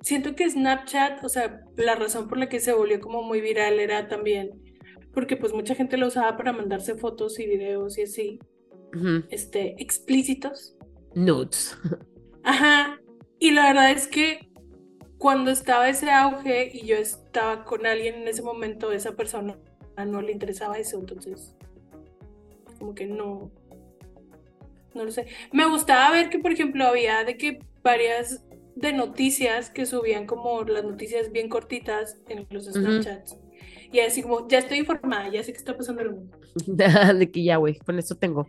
siento que Snapchat, o sea, la razón por la que se volvió como muy viral era también porque pues mucha gente lo usaba para mandarse fotos y videos y así, ujú, este, explícitos. nudes. Ajá, y la verdad es que cuando estaba ese auge y yo estaba con alguien en ese momento, esa persona no le interesaba eso, entonces como que no, no lo sé. Me gustaba ver que, por ejemplo, había de que varias de noticias que subían como las noticias bien cortitas en los Ujú. Snapchats. Y así como, ya estoy informada, ya sé qué está pasando en el mundo. de que ya, güey, con esto tengo.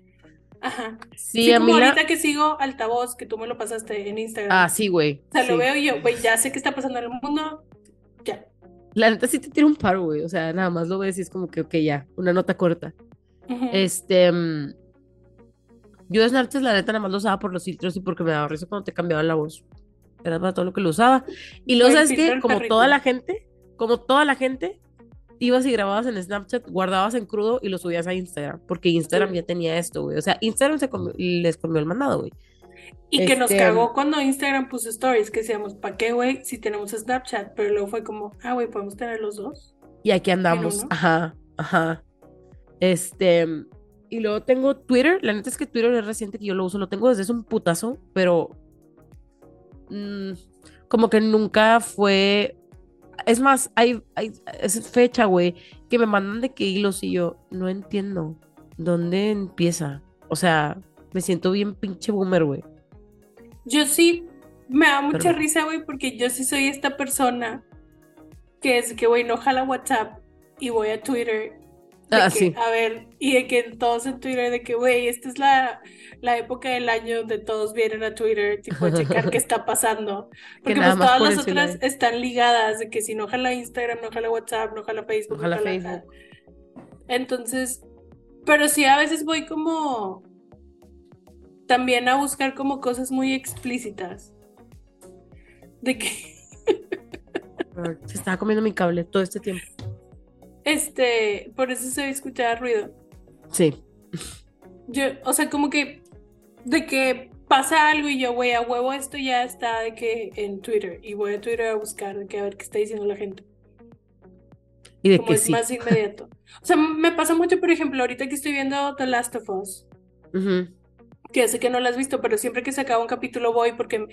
Ajá. Sí, Sí, a como mí la... ahorita que sigo altavoz, que tú me lo pasaste en Instagram. Ah, sí, güey. O sea, lo veo y yo, güey, ya sé qué está pasando en el mundo. Ya. La neta sí te tira un paro, güey. O sea, nada más lo ves y es como que, ok, ya, una nota corta. Este. mm, Yo Snapchat, la neta, nada más lo usaba por los filtros y porque me daba risa cuando te cambiaba la voz. Era para todo lo que lo usaba. Y luego, ¿sabes qué? Como perrito. toda la gente, como toda la gente, ibas y grababas en Snapchat, guardabas en crudo y lo subías a Instagram. Porque Instagram Sí. ya tenía esto, güey. O sea, Instagram se comió- les comió el mandado, güey. Y que nos Este, cagó cuando Instagram puso stories, que decíamos, ¿para qué, güey? Si tenemos Snapchat. Pero luego fue como, ah, güey, podemos tener los dos. Y aquí andamos. Ajá, ajá. Este. Y luego tengo Twitter. La neta es que Twitter es reciente que yo lo uso. Lo tengo desde hace un putazo, pero. mm, como que nunca fue. Es más, hay, hay es fecha, güey, que me mandan de que hilos y yo no entiendo dónde empieza. O sea, me siento bien pinche boomer, güey. Yo sí, me da mucha Pero- risa, güey, porque yo sí soy esta persona que es que, güey, no jala WhatsApp y voy a Twitter. De Ah, que, sí. A ver, y de que todos en Twitter, de que, güey, esta es la, la época del año donde todos vienen a Twitter, tipo, a checar qué está pasando. Porque pues todas las otras están ligadas, de que si no jala Instagram, no jala WhatsApp, no jala Facebook, No jala jala- Facebook. Entonces, pero sí a veces voy como también a buscar como cosas muy explícitas. De que, Se estaba comiendo mi cable todo este tiempo. Este, por eso se escuchaba ruido. Sí. Yo, o sea, como que de que pasa algo y yo, güey, a huevo esto ya está de que en Twitter y voy a Twitter a buscar de que a ver qué está diciendo la gente. Y de Como que es sí. más inmediato. O sea, me pasa mucho, por ejemplo, ahorita que estoy viendo The Last of Us. Ujú. que sé que no la has visto, pero siempre que se acaba un capítulo voy porque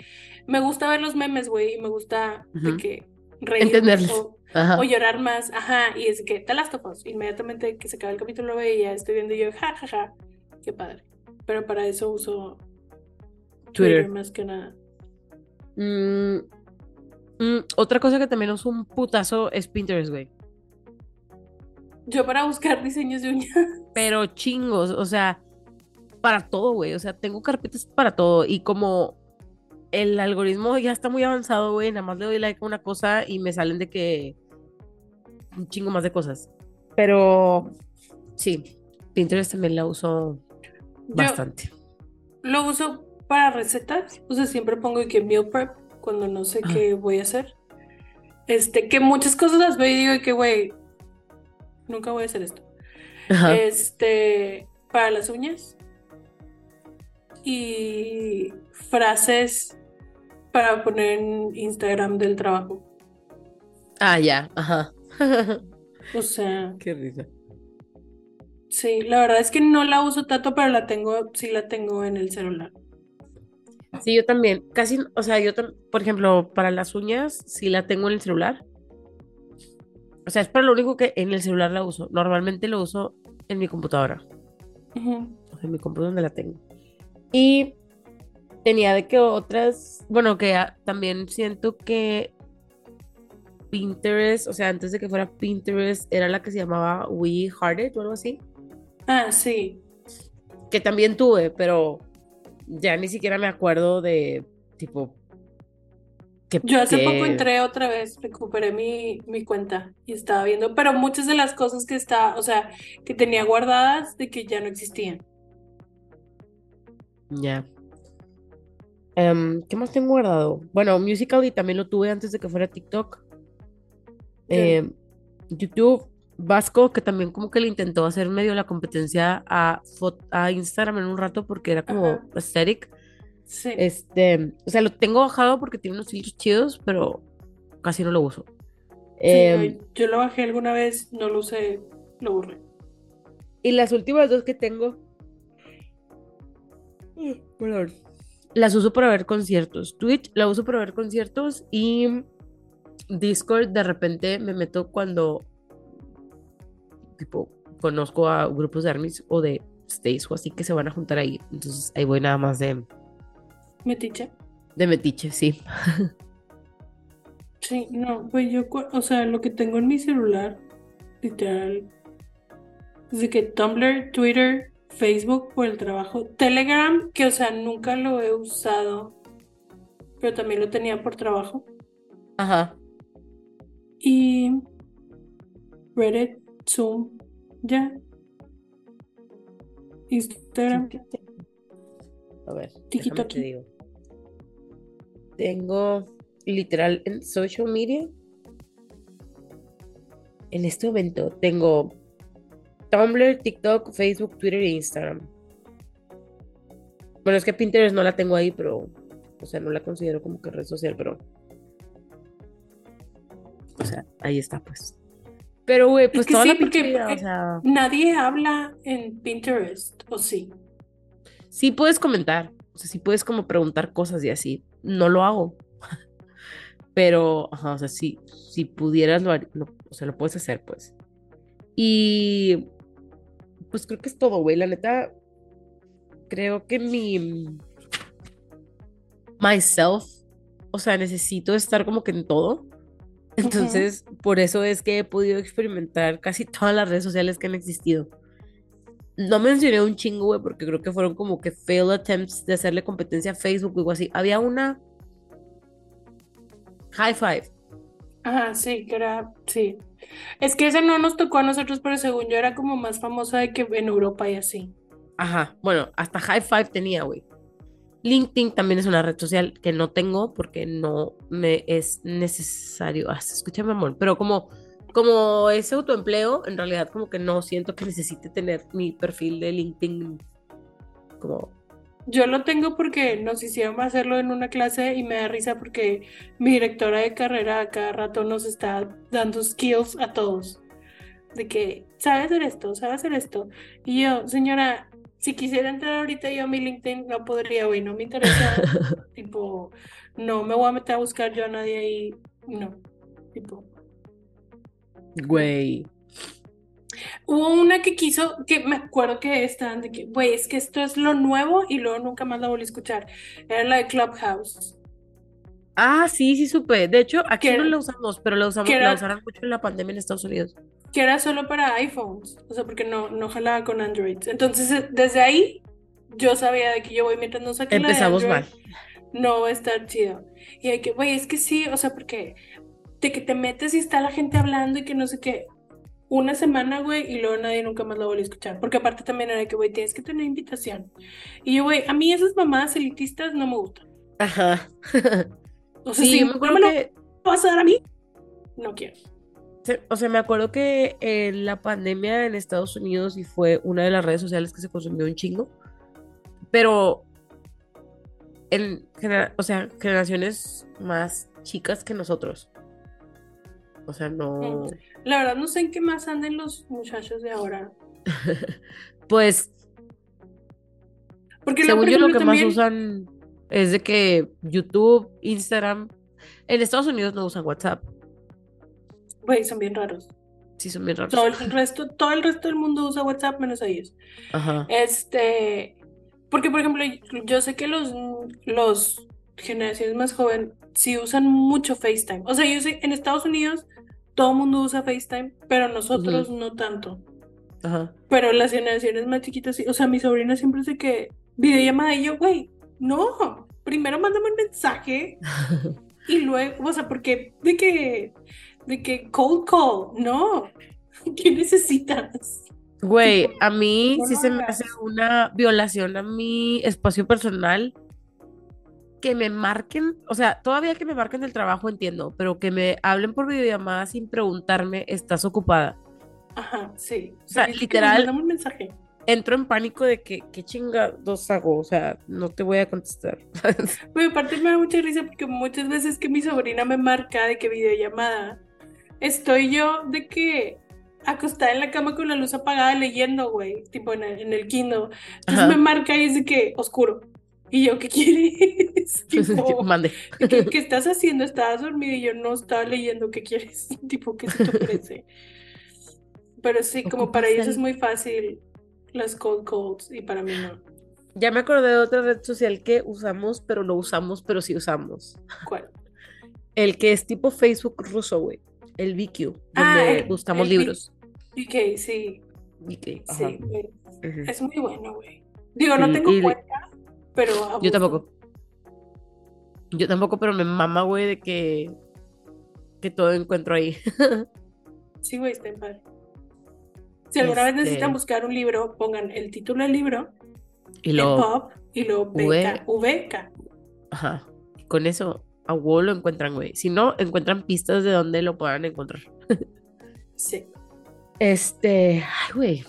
me gusta ver los memes, güey, y me gusta de que reír Entenderles. o, Ajá. o llorar más, ajá, y es que The Last of Us, inmediatamente que se acaba el capítulo lo veía, estoy viendo y yo, ja, ja, ja, qué padre. Pero para eso uso Twitter, Twitter. más que nada. Mm, mm, otra cosa que también uso un putazo es Pinterest, güey. Yo para buscar diseños de uñas, Pero chingos, o sea, para todo, güey. O sea, tengo carpetas para todo. Y como el algoritmo ya está muy avanzado, güey, nada más le doy like a una cosa y me salen de que un chingo más de cosas. Pero sí, Pinterest también la uso yo bastante. lo uso para recetas, o sea, siempre pongo que meal prep cuando no sé Ah. qué voy a hacer. Este, que muchas cosas las veo y digo que, güey, nunca voy a hacer esto. Ajá. este, para las uñas y frases para poner en Instagram del trabajo. Ah, ya, ajá. O sea, Qué risa. sí, la verdad es que no la uso tanto, pero la tengo, sí la tengo en el celular. Sí, yo también. Casi, o sea, yo, por ejemplo, para las uñas, sí la tengo en el celular. O sea, es para lo único que en el celular la uso. Normalmente lo uso en mi computadora. Ujú. O sea, en mi computadora donde la tengo. Y tenía de que otras, bueno, que también siento que Pinterest, o sea, antes de que fuera Pinterest, era la que se llamaba We Hearted o algo así. Ah, sí. Que también tuve, pero ya ni siquiera me acuerdo de, tipo, que, Yo hace poco entré otra vez, recuperé mi, mi cuenta y estaba viendo, pero muchas de las cosas que está, o sea, que tenía guardadas de que ya no existían. Ya. Em, ¿qué más tengo guardado? Bueno, Musical.ly también lo tuve antes de que fuera TikTok. Em, YouTube, Vasco, que también como que le intentó hacer medio la competencia a, Instagram en un rato porque era como aesthetic. Sí. Este, o sea, lo tengo bajado porque tiene unos filtros chidos, pero casi no lo uso. Sí, Em, yo, yo lo bajé alguna vez, no lo usé, lo borré. Y las últimas dos que tengo. Perdón. Las uso para ver conciertos. Twitch la uso para ver conciertos y Discord de repente me meto cuando tipo conozco a grupos de armies o de stays o así que se van a juntar ahí. Entonces ahí voy nada más de, Metiche. de metiche, sí. Sí, no, pues yo, o sea, lo que tengo en mi celular, literal, es de que Tumblr, Twitter, Facebook por el trabajo. Telegram, que o sea, nunca lo he usado, pero también lo tenía por trabajo. Ajá. Y Reddit, Zoom, ya. Instagram. A ver, te digo. Tengo literal en social media. En este momento tengo Tumblr, TikTok, Facebook, Twitter e Instagram. Bueno, es que Pinterest no la tengo ahí, pero, o sea, no la considero como que red social, pero, o sea, ahí está, pues. Pero, güey, pues que toda sí, la porque- o sea, Nadie habla en Pinterest, ¿o sí? sí puedes comentar, o sea, sí puedes como preguntar cosas y así. No lo hago. Pero, ajá, o sea, sí, si pudieras, lo- o sea, lo puedes hacer, pues. Y, pues creo que es todo, güey. La neta, creo que mi, myself, o sea, necesito estar como que en todo. Entonces, por eso es que he podido experimentar casi todas las redes sociales que han existido. No mencioné un chingo, güey, porque creo que fueron como que fail attempts de hacerle competencia a Facebook o algo así. Había una High Five. Ajá, sí, que era, sí. Es que esa no nos tocó a nosotros, pero según yo era como más famosa de que en Europa y así. Ajá, bueno, hasta High Five tenía, güey. LinkedIn también es una red social que no tengo porque no me es necesario. Ah, se escucha mamón, pero como, como es autoempleo, en realidad como que no siento que necesite tener mi perfil de LinkedIn como Yo lo tengo porque nos hicieron hacerlo en una clase y me da risa porque mi directora de carrera a cada rato nos está dando skills a todos. De que, ¿sabe hacer esto? ¿Sabe hacer esto? Y yo, señora, si quisiera entrar ahorita yo a mi LinkedIn, no podría, güey, no me interesa. Tipo, no me voy a meter a buscar yo a nadie ahí. No. Tipo. Güey. Hubo una que quiso, que me acuerdo que estaban de que, güey, es que esto es lo nuevo y luego nunca más la volví a escuchar. Era la de Clubhouse. Ah, sí, sí supe. De hecho, aquí Que- no la usamos, pero la usamos, que la era- usaron mucho en la pandemia en Estados Unidos. que era solo para iPhones, o sea, porque no, no jalaba con Android. Entonces, eh, desde ahí, yo sabía de que yo voy mientras no saque la de Empezamos Android, mal. no va a estar chido. Y de que, güey, es que sí, o sea, porque de que te metes y está la gente hablando y que no sé qué, una semana, güey, y luego nadie nunca más la volvió a escuchar. Porque aparte también era que, güey, tienes que tener invitación. Y yo, güey, a mí esas mamadas elitistas no me gustan. Ajá. O sea, Sí, si me no acuerdo lo que vas a dar a mí, no quiero. O sea, me acuerdo que en la pandemia en Estados Unidos y fue una de las redes sociales que se consumió un chingo, pero en o sea, generaciones más chicas que nosotros. O sea, no. La verdad, no sé en qué más anden los muchachos de ahora. Pues, Porque según yo, lo que más usan es de que YouTube, Instagram. En Estados Unidos no usan WhatsApp. Güey, son bien raros. Sí, son bien raros. Todo el resto, todo el resto del mundo usa WhatsApp menos ellos. Ajá. Este, porque por ejemplo, yo sé que los, los generaciones más jóvenes sí usan mucho FaceTime. O sea, yo sé, en Estados Unidos todo el mundo usa FaceTime, pero nosotros no tanto. Ajá. Pero las generaciones más chiquitas. O sea, mi sobrina siempre dice que videollamada y yo, güey, no. Primero mándame un mensaje y luego, o sea, porque de que, de que cold call, no. ¿Qué necesitas? Güey, a mí no sí se me hace una violación a mi espacio personal que me marquen, o sea, todavía que me marquen del trabajo entiendo, pero que me hablen por videollamada sin preguntarme, ¿estás ocupada? Ajá, sí. O sea, Sí, literal- un mensaje. Entro en pánico de que, ¿qué chingados hago? O sea, no te voy a contestar. Güey, aparte me da mucha risa porque muchas veces que mi sobrina me marca de que videollamada, estoy yo de que acostada en la cama con la luz apagada leyendo, güey, tipo en el, en el Kindle. Entonces Ajá. me marca y es de que oscuro. Y yo, ¿qué quieres? Tipo, Mande. ¿qué, qué estás haciendo? ¿Estabas dormido? Y yo no estaba leyendo, ¿qué quieres? Tipo, ¿qué se te ofrece? Pero sí, como para ellos es muy fácil las cold calls y para mí no. Ya me acordé de otra red social que usamos, pero no usamos, pero sí usamos. ¿Cuál? El que es tipo Facebook ruso, güey. El VQ, donde Ah, buscamos libros. Ok, sí. Ajá. Sí. Es muy bueno, güey. Digo, no tengo cuenta, pero Yo tampoco. Yo tampoco, pero me mama, güey, de que, que todo encuentro ahí. Sí, güey, está en padre. Si alguna vez necesitan Este- buscar un libro, pongan el título del libro, Y pop y luego V. VK. VK. ajá, con eso a huevo lo encuentran, güey. Si no, encuentran pistas de dónde lo puedan encontrar. Sí. Este, ay, güey.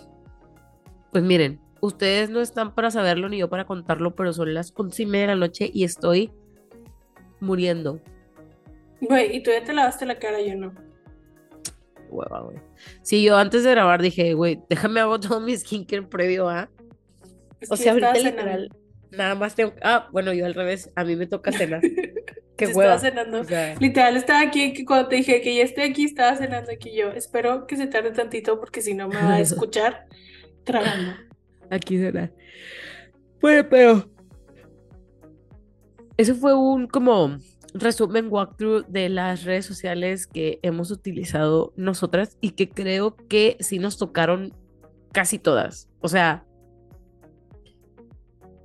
Pues miren, ustedes no están para saberlo ni yo para contarlo, pero son las once y media de la noche y estoy muriendo. Güey, y tú ya te lavaste la cara, yo no. Hueva, güey. Sí, yo antes de grabar dije, güey, déjame hago todo mi skincare previo a. Es O sea, ahorita literal, nada más tengo. Ah, bueno, yo al revés, a mí me toca cenar. Qué hueva. estaba cenando. O sea, Literal, estaba aquí, cuando te dije que ya estoy aquí, estaba cenando aquí yo. Espero que se tarde tantito porque si no me va a escuchar tragando. Aquí cenar. Bueno, pero. Eso fue un como resumen walkthrough de las redes sociales que hemos utilizado nosotras y que creo que sí nos tocaron casi todas. O sea,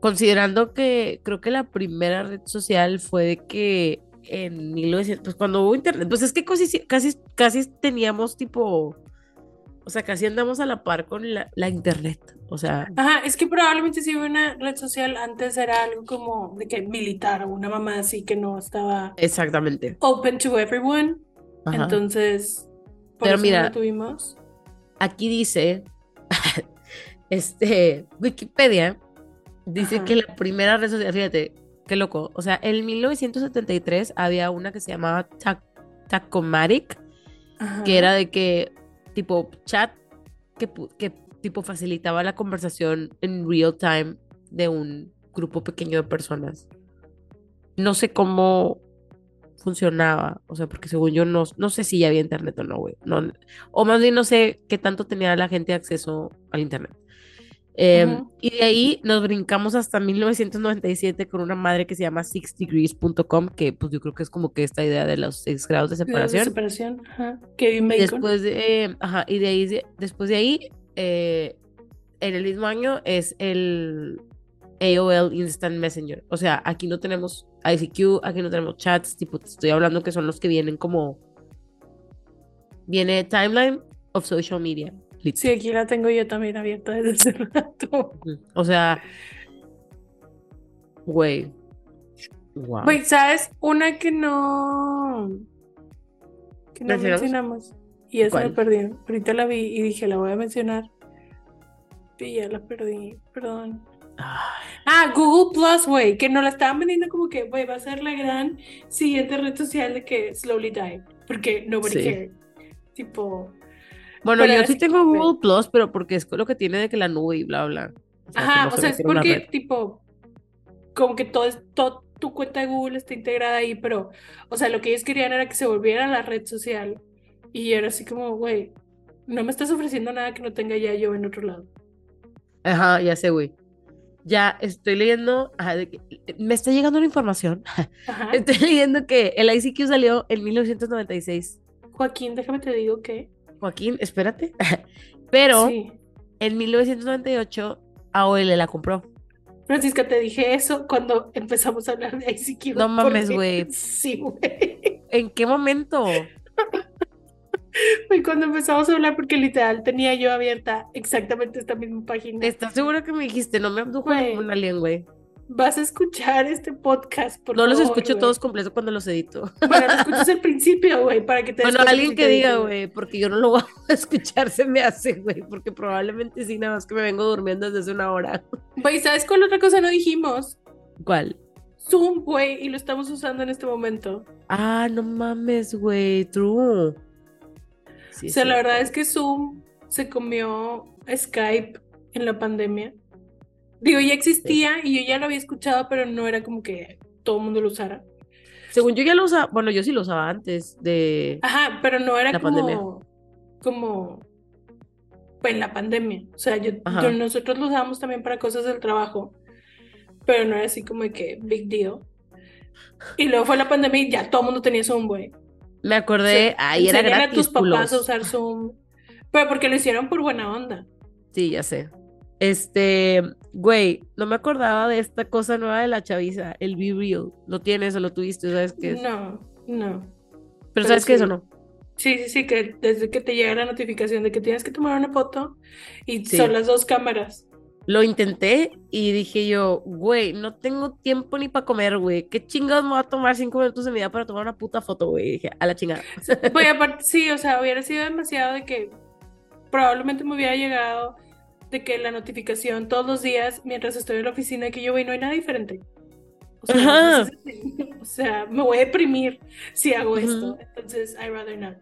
considerando que creo que la primera red social fue de que en 1900, pues cuando hubo internet, pues es que casi, casi, casi teníamos tipo, o sea, casi andamos a la par con la, la internet. O sea, Ajá, es que probablemente si hubo una red social antes era algo como de que militar o una mamá así que no estaba exactamente. open to everyone. Ajá. Entonces, por Pero eso no mira, lo tuvimos. aquí dice, este, Wikipedia dice Ajá. que la primera red social, fíjate, qué loco, o sea, en 1973 había una que se llamaba Tac- Tacomatic, Ajá. que era de que, tipo, chat, que, que tipo facilitaba la conversación en real time de un grupo pequeño de personas. No sé cómo funcionaba, o sea, porque según yo no, no sé si ya había internet o no, güey. O más bien no sé qué tanto tenía la gente acceso al internet. Eh. Y de ahí nos brincamos hasta 1997 con una madre que se llama sixdegrees.com, que pues yo creo que es como que esta idea de los seis grados de De separación. separación. Ajá. Kevin Y Bacon. después de, eh, ajá, y de ahí, de- después de ahí, eh, en el mismo año es el AOL Instant Messenger. O sea, aquí no tenemos ICQ, aquí no tenemos chats, tipo, te estoy hablando que son los que vienen como, viene Timeline of Social Media. Sí, aquí la tengo yo también abierta desde hace rato. Ujú. O sea, güey. Wow. Güey, ¿sabes? Una que no. que no ¿Mencionamos? Y esa ¿Cuál? perdí. Ahorita la vi y dije, la voy a mencionar. Y ya la perdí, perdón. Ay, Ah, Google Plus, güey, que nos la estaban vendiendo como que, güey, va a ser la gran siguiente red social de que Slowly Die. Porque nobody Sí. cared. Tipo. Bueno, yo sí tengo. Google Plus, pero porque es lo que tiene de que la nube y bla, bla. O sea, que Ajá, no o se sea, es porque, tipo, como que todo, todo tu cuenta de Google está integrada ahí, pero, o sea, lo que ellos querían era que se volviera la red social. Y era así como, güey, no me estás ofreciendo nada que no tenga ya yo en otro lado. Ajá, ya sé, güey. Ya estoy leyendo, ajá, de que- me está llegando la información. Ajá. Estoy leyendo que el ICQ salió en 1996. Joaquín, déjame te digo que. Joaquín, espérate. Pero Sí. en 1998 AOL la compró. Francisca, te dije eso cuando empezamos a hablar de ICQ. No mames, güey. Sí, güey. ¿En qué momento? Fue cuando empezamos a hablar porque literal tenía yo abierta exactamente esta misma página. ¿Estás seguro que me dijiste? No me abdujo ningún alien, güey. Vas a escuchar este podcast, por No los favor, escucho todos completos cuando los edito. Bueno, lo escuchas al principio, güey, para que te Bueno, alguien que diga, güey, porque yo no lo voy a escuchar, se me hace, güey, porque probablemente sí, nada más que me vengo durmiendo desde hace una hora. Güey, ¿sabes cuál otra cosa no dijimos? ¿Cuál? Zoom, güey, y lo estamos usando en este momento. Ah, no mames, güey, true. Sí, o sea, la verdad es que Zoom se comió Skype en la pandemia. Digo, ya existía y yo ya lo había escuchado, pero no era como que todo el mundo lo usara. Según yo ya lo usaba, bueno, yo sí lo usaba antes de... Ajá, pero no era La como, pandemia. como en la pandemia. O sea, yo, Ajá. yo- nosotros lo usábamos también para cosas del trabajo, pero no era así como de que big deal. Y luego fue la pandemia y ya todo el mundo tenía Zoom, güey. Me acordé, ahí era gratis, a tus papás culos. a usar Zoom. Pero porque lo hicieron por buena onda. Sí, ya sé. Este, güey, no me acordaba de esta cosa nueva de la chaviza, el Be Real. ¿Lo tienes o lo tuviste? ¿Sabes qué es? No, no. Pero, pero ¿sabes qué es sí. o no? Sí, sí, sí, que desde que te llega la notificación de que tienes que tomar una foto y Sí. son las dos cámaras. Lo intenté y dije yo, güey, no tengo tiempo ni para comer, güey. ¿Qué chingados me voy a tomar cinco minutos de mi vida para tomar una puta foto, güey? Y dije, a la chingada. Pues aparte, sí, o sea, hubiera sido demasiado de que probablemente me hubiera llegado de que la notificación todos los días mientras estoy en la oficina que yo, güey, no hay nada diferente. O sea, Ajá. o sea, me voy a deprimir si hago esto. Entonces, I rather not.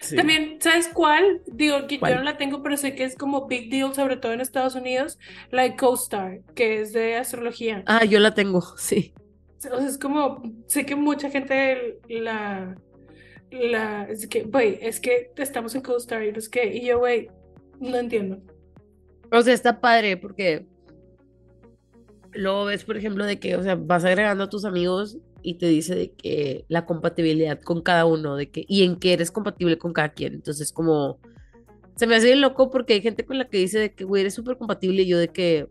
Sí. También, ¿sabes cuál? Digo, que ¿Cuál? yo no la tengo, pero sé que es como big deal, sobre todo en Estados Unidos, la de CoStar, que es de astrología. Ah, yo la tengo, sí. O sea, es como, sé que mucha gente la, la, es que, güey, es que estamos en CoStar y no es que, y yo, güey, no entiendo. O sea, está padre porque luego ves, por ejemplo, de que, o sea, vas agregando a tus amigos y te dice de que la compatibilidad con cada uno, de que, y en qué eres compatible con cada quien. Entonces, como, se me hace bien loco porque hay gente con la que dice de que, güey, eres súper compatible y yo de que,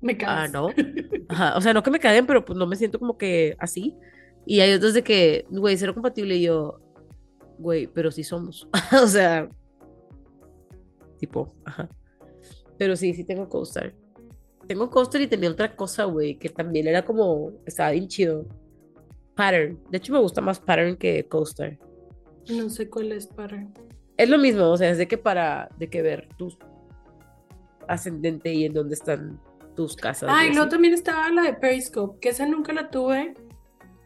Me ah, cagas. no. Ajá, o sea, no que me caguen, pero pues no me siento como que así. Y hay otros de que, güey, cero compatible y yo, güey, pero sí somos. o sea, tipo, ajá. Pero sí, sí tengo coaster. Tengo coaster y tenía otra cosa, güey, que también era como, estaba bien chido. Pattern. De hecho, me gusta más pattern que coaster. No sé cuál es para. Es lo mismo, o sea, es de que para, de que ver tu ascendente y en dónde están tus casas. Ah, y y luego así. también estaba la de Periscope, que esa nunca la tuve,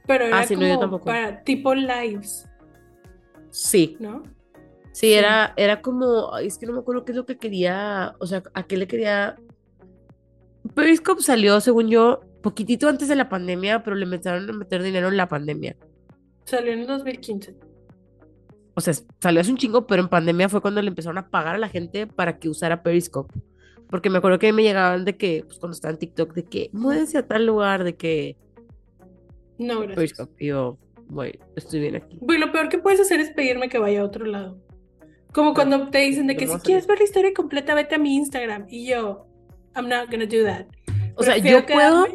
pero era Ah, sí, no, yo como tampoco. para tipo lives, Sí, ¿no? Sí, Sí. era, era como, es que no me acuerdo qué es lo que quería, o sea, a qué le quería. Periscope salió, según yo, poquitito antes de la pandemia, pero le empezaron a meter dinero en la pandemia. Salió en el 2015. O sea, salió hace un chingo, pero en pandemia fue cuando le empezaron a pagar a la gente para que usara Periscope. Porque me acuerdo que me llegaban de que, pues cuando estaba en TikTok, de que, múdense a tal lugar, de que No, gracias. Periscope. Y yo, güey, estoy bien aquí. Güey, lo peor que puedes hacer es pedirme que vaya a otro lado. Como cuando te dicen de que ¿Cómo si quieres ver la historia completa, vete a mi Instagram. Y yo, I'm not gonna do that. O sea, yo puedo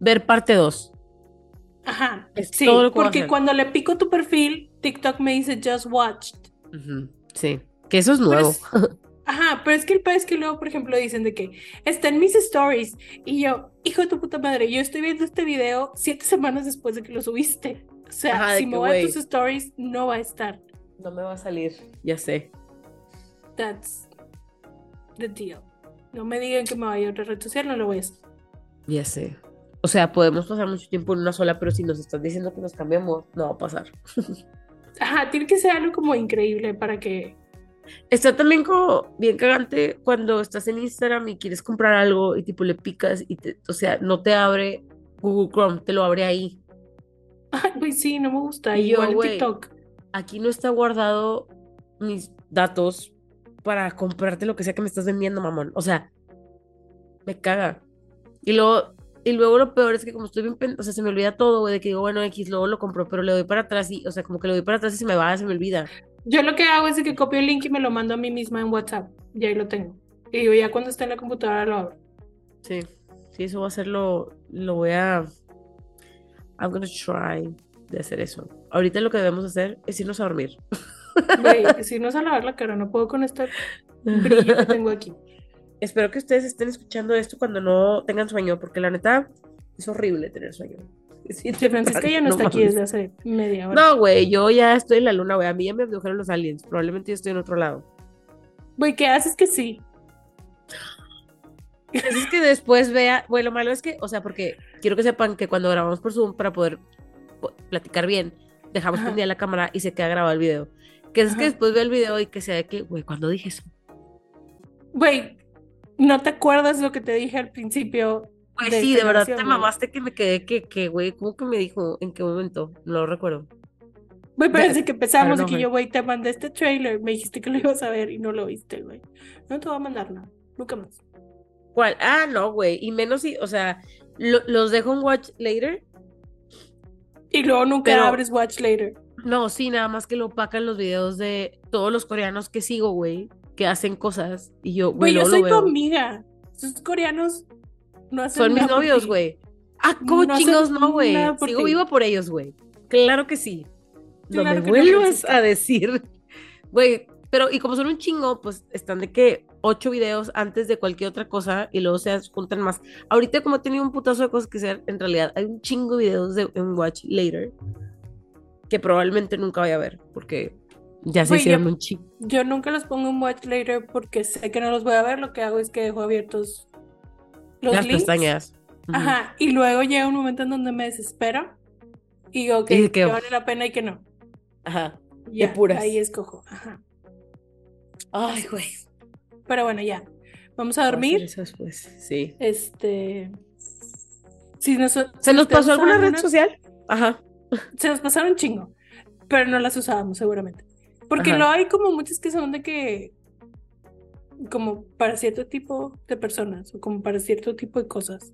ver parte 2. Ajá, Es sí, todo lo que voy a porque cuando le pico tu perfil, TikTok me dice just watched. Sí, que eso es nuevo. es- Ajá, pero es que el peor es que luego, por ejemplo, dicen de que está en mis stories. Y yo, hijo de tu puta madre, yo estoy viendo este video siete semanas después de que lo subiste. O sea, Ajá, si me voy a tus stories, no va a estar. No me va a salir, ya sé. That's the deal. No me digan que me vaya a otra red social, no lo voy a hacer. Ya sé. O sea, podemos pasar mucho tiempo en una sola, pero si nos estás diciendo que nos cambiamos, no va a pasar. Ajá, tiene que ser algo como increíble para que. Está también como bien cagante cuando estás en Instagram y quieres comprar algo y tipo le picas y te, o sea, no te abre Google Chrome, te lo abre ahí. Ay, güey, sí, no me gusta. Y yo, Igual. TikTok. Aquí no está guardado mis datos para comprarte lo que sea que me estás vendiendo, mamón. O sea, me caga. Y luego, y luego lo peor es que como estoy bien, o sea, se me olvida todo, güey, de que digo, bueno, X, luego lo compro, pero le doy para atrás y, o sea, como que le doy para atrás y se me va, se me olvida. Yo lo que hago es que copio el link y me lo mando a mí misma en WhatsApp. Y ahí lo tengo. Y digo, ya cuando esté en la computadora lo abro. Sí, sí, eso va a hacerlo, lo voy a, I'm gonna try de hacer eso. Ahorita lo que debemos hacer es irnos a dormir. Güey, no es a lavar la cara, no puedo con este brillo que tengo aquí. Espero que ustedes estén escuchando esto cuando no tengan sueño, porque la neta es horrible tener sueño. Sí, Sí, Francisca ya no, está aquí desde hace media hora. No, güey, yo ya estoy en la luna, güey. A mí ya me abdujeron los aliens. Probablemente yo estoy en otro lado. Güey, ¿qué haces que sí? Pues es que después vea, güey, lo malo es que, o sea, porque quiero que sepan que cuando grabamos por Zoom para poder po- platicar bien, dejamos Ajá. prendida la cámara y se queda grabado el video. Que es que después ve el video y que sea de que, güey, cuando dije eso? Güey, ¿no te acuerdas lo que te dije al principio? Pues de sí, de verdad te mamaste que me quedé que, que, güey, ¿cómo que me dijo? ¿En qué momento? No lo recuerdo. Güey, pero desde que empezamos, no, que yo, güey. te mandé este trailer, me dijiste que lo ibas a ver y no lo viste, güey. No te voy a mandar nada, nunca más. ¿Cuál? Ah, no, güey. Y menos si, o sea, lo- los dejo en Watch Later. Y luego nunca Pero- abres Watch Later. No, sí, nada más que lo opacan los videos de todos los coreanos que sigo, güey. que hacen cosas y yo, Güey, yo soy tu amiga. Esos coreanos no hacen Son mis nada por novios, güey. Ah, ¿cómo No chingos no, güey? Sigo ti. viva por ellos, güey. Claro que sí. No Claro me no, vuelvas Francisca. a decir. Güey, pero y como son un chingo, pues están de que ocho videos antes de cualquier otra cosa y luego se juntan más. Ahorita como he tenido un putazo de cosas que hacer, en realidad hay un chingo de videos de en Watch Later que probablemente nunca voy a ver porque ya se hicieron un chingo. Yo nunca los pongo en Watch Later porque sé que no los voy a ver. Lo que hago es que dejo abiertos los Las links. pestañas. Ajá. Y luego llega un momento en donde me desespero y digo Y que, que- vale la pena y que no. Ajá. Ya, puras. ahí escojo. Ajá. Ay, güey. Pero bueno, ya. Vamos a dormir. eso después. Sí. Este. Si nos, ¿Se si nos pasó alguna red una- social? Ajá. Se nos pasaron un chingo, pero no las usábamos seguramente. Porque Ajá. luego hay como muchas que son de que, como para cierto tipo de personas, o como para cierto tipo de cosas,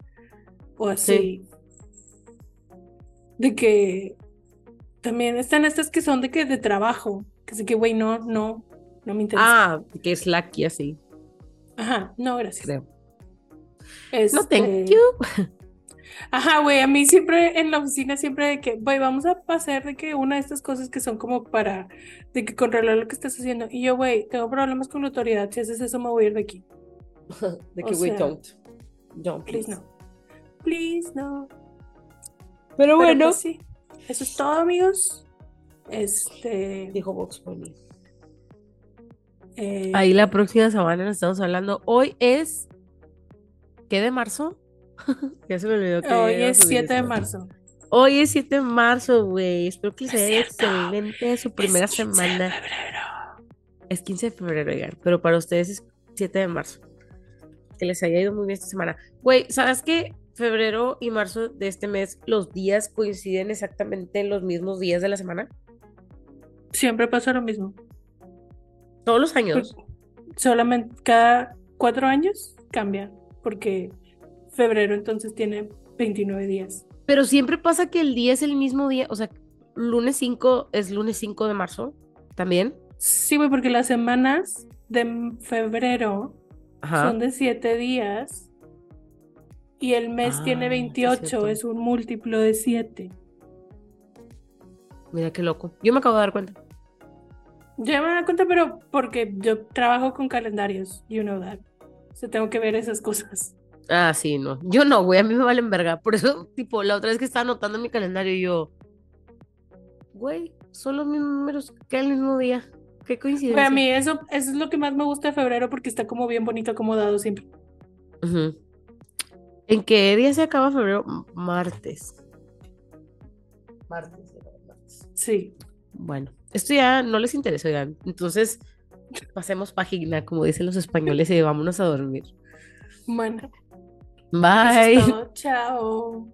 o así. De que también están estas que son de que de trabajo, que que, güey, no, no, no me interesa. Ah, que es Slack y así, Ajá, no, gracias. creo. No, Este, thank you. Ajá, güey, a mí siempre en la oficina, siempre de que, güey, vamos a hacer de que una de estas cosas que son como para, de que controlar lo que estás haciendo. Y yo, güey, tengo problemas con la autoridad, si haces eso me voy a ir de aquí. De que we sea, don't. Don't, Please no. Please no. Pero Pero bueno, pues sí, eso es todo, amigos. Este, dijo Vox Bunny. Eh, Ahí la próxima semana nos estamos hablando. Hoy es. ¿Qué de marzo? ya se me olvidó que hoy es subir 7 de marzo. Hoy es 7 de marzo, güey. Espero que les No es haya cierto. excelente su primera Es 15 de semana. febrero. Es 15 de febrero, oigan, pero para ustedes es 7 de marzo. Que les haya ido muy bien esta semana. Güey, ¿sabes qué? Febrero y marzo de este mes, los días coinciden exactamente en los mismos días de la semana. Siempre pasa lo mismo. Todos los años. Solamente cada cuatro años cambia, porque febrero entonces tiene 29 días. Pero siempre pasa que el día es el mismo día. O sea, lunes 5 es lunes 5 de marzo también. Sí, güey, porque las semanas de febrero Ajá. son de 7 días y el mes Ah, tiene sí, 28, cierto. es un múltiplo de 7. Mira qué loco. Yo me acabo de dar cuenta. Ya me da cuenta, pero porque yo trabajo con calendarios, you know that. O sea, tengo que ver esas cosas. Ah, sí, no. Yo no, güey, a mí me valen verga. Por eso, tipo, la otra vez que estaba anotando mi calendario, yo, güey, son los mismos números que el mismo día. Qué coincidencia. Para mí eso, eso es lo que más me gusta de febrero porque está como bien bonito acomodado siempre. ¿En qué día se acaba febrero? Martes. Martes, martes. Sí. Bueno, esto ya no les interesa, oigan. Entonces, pasemos página, como dicen los españoles, y vámonos a dormir. Bueno, eso Bye. es todo. Chao.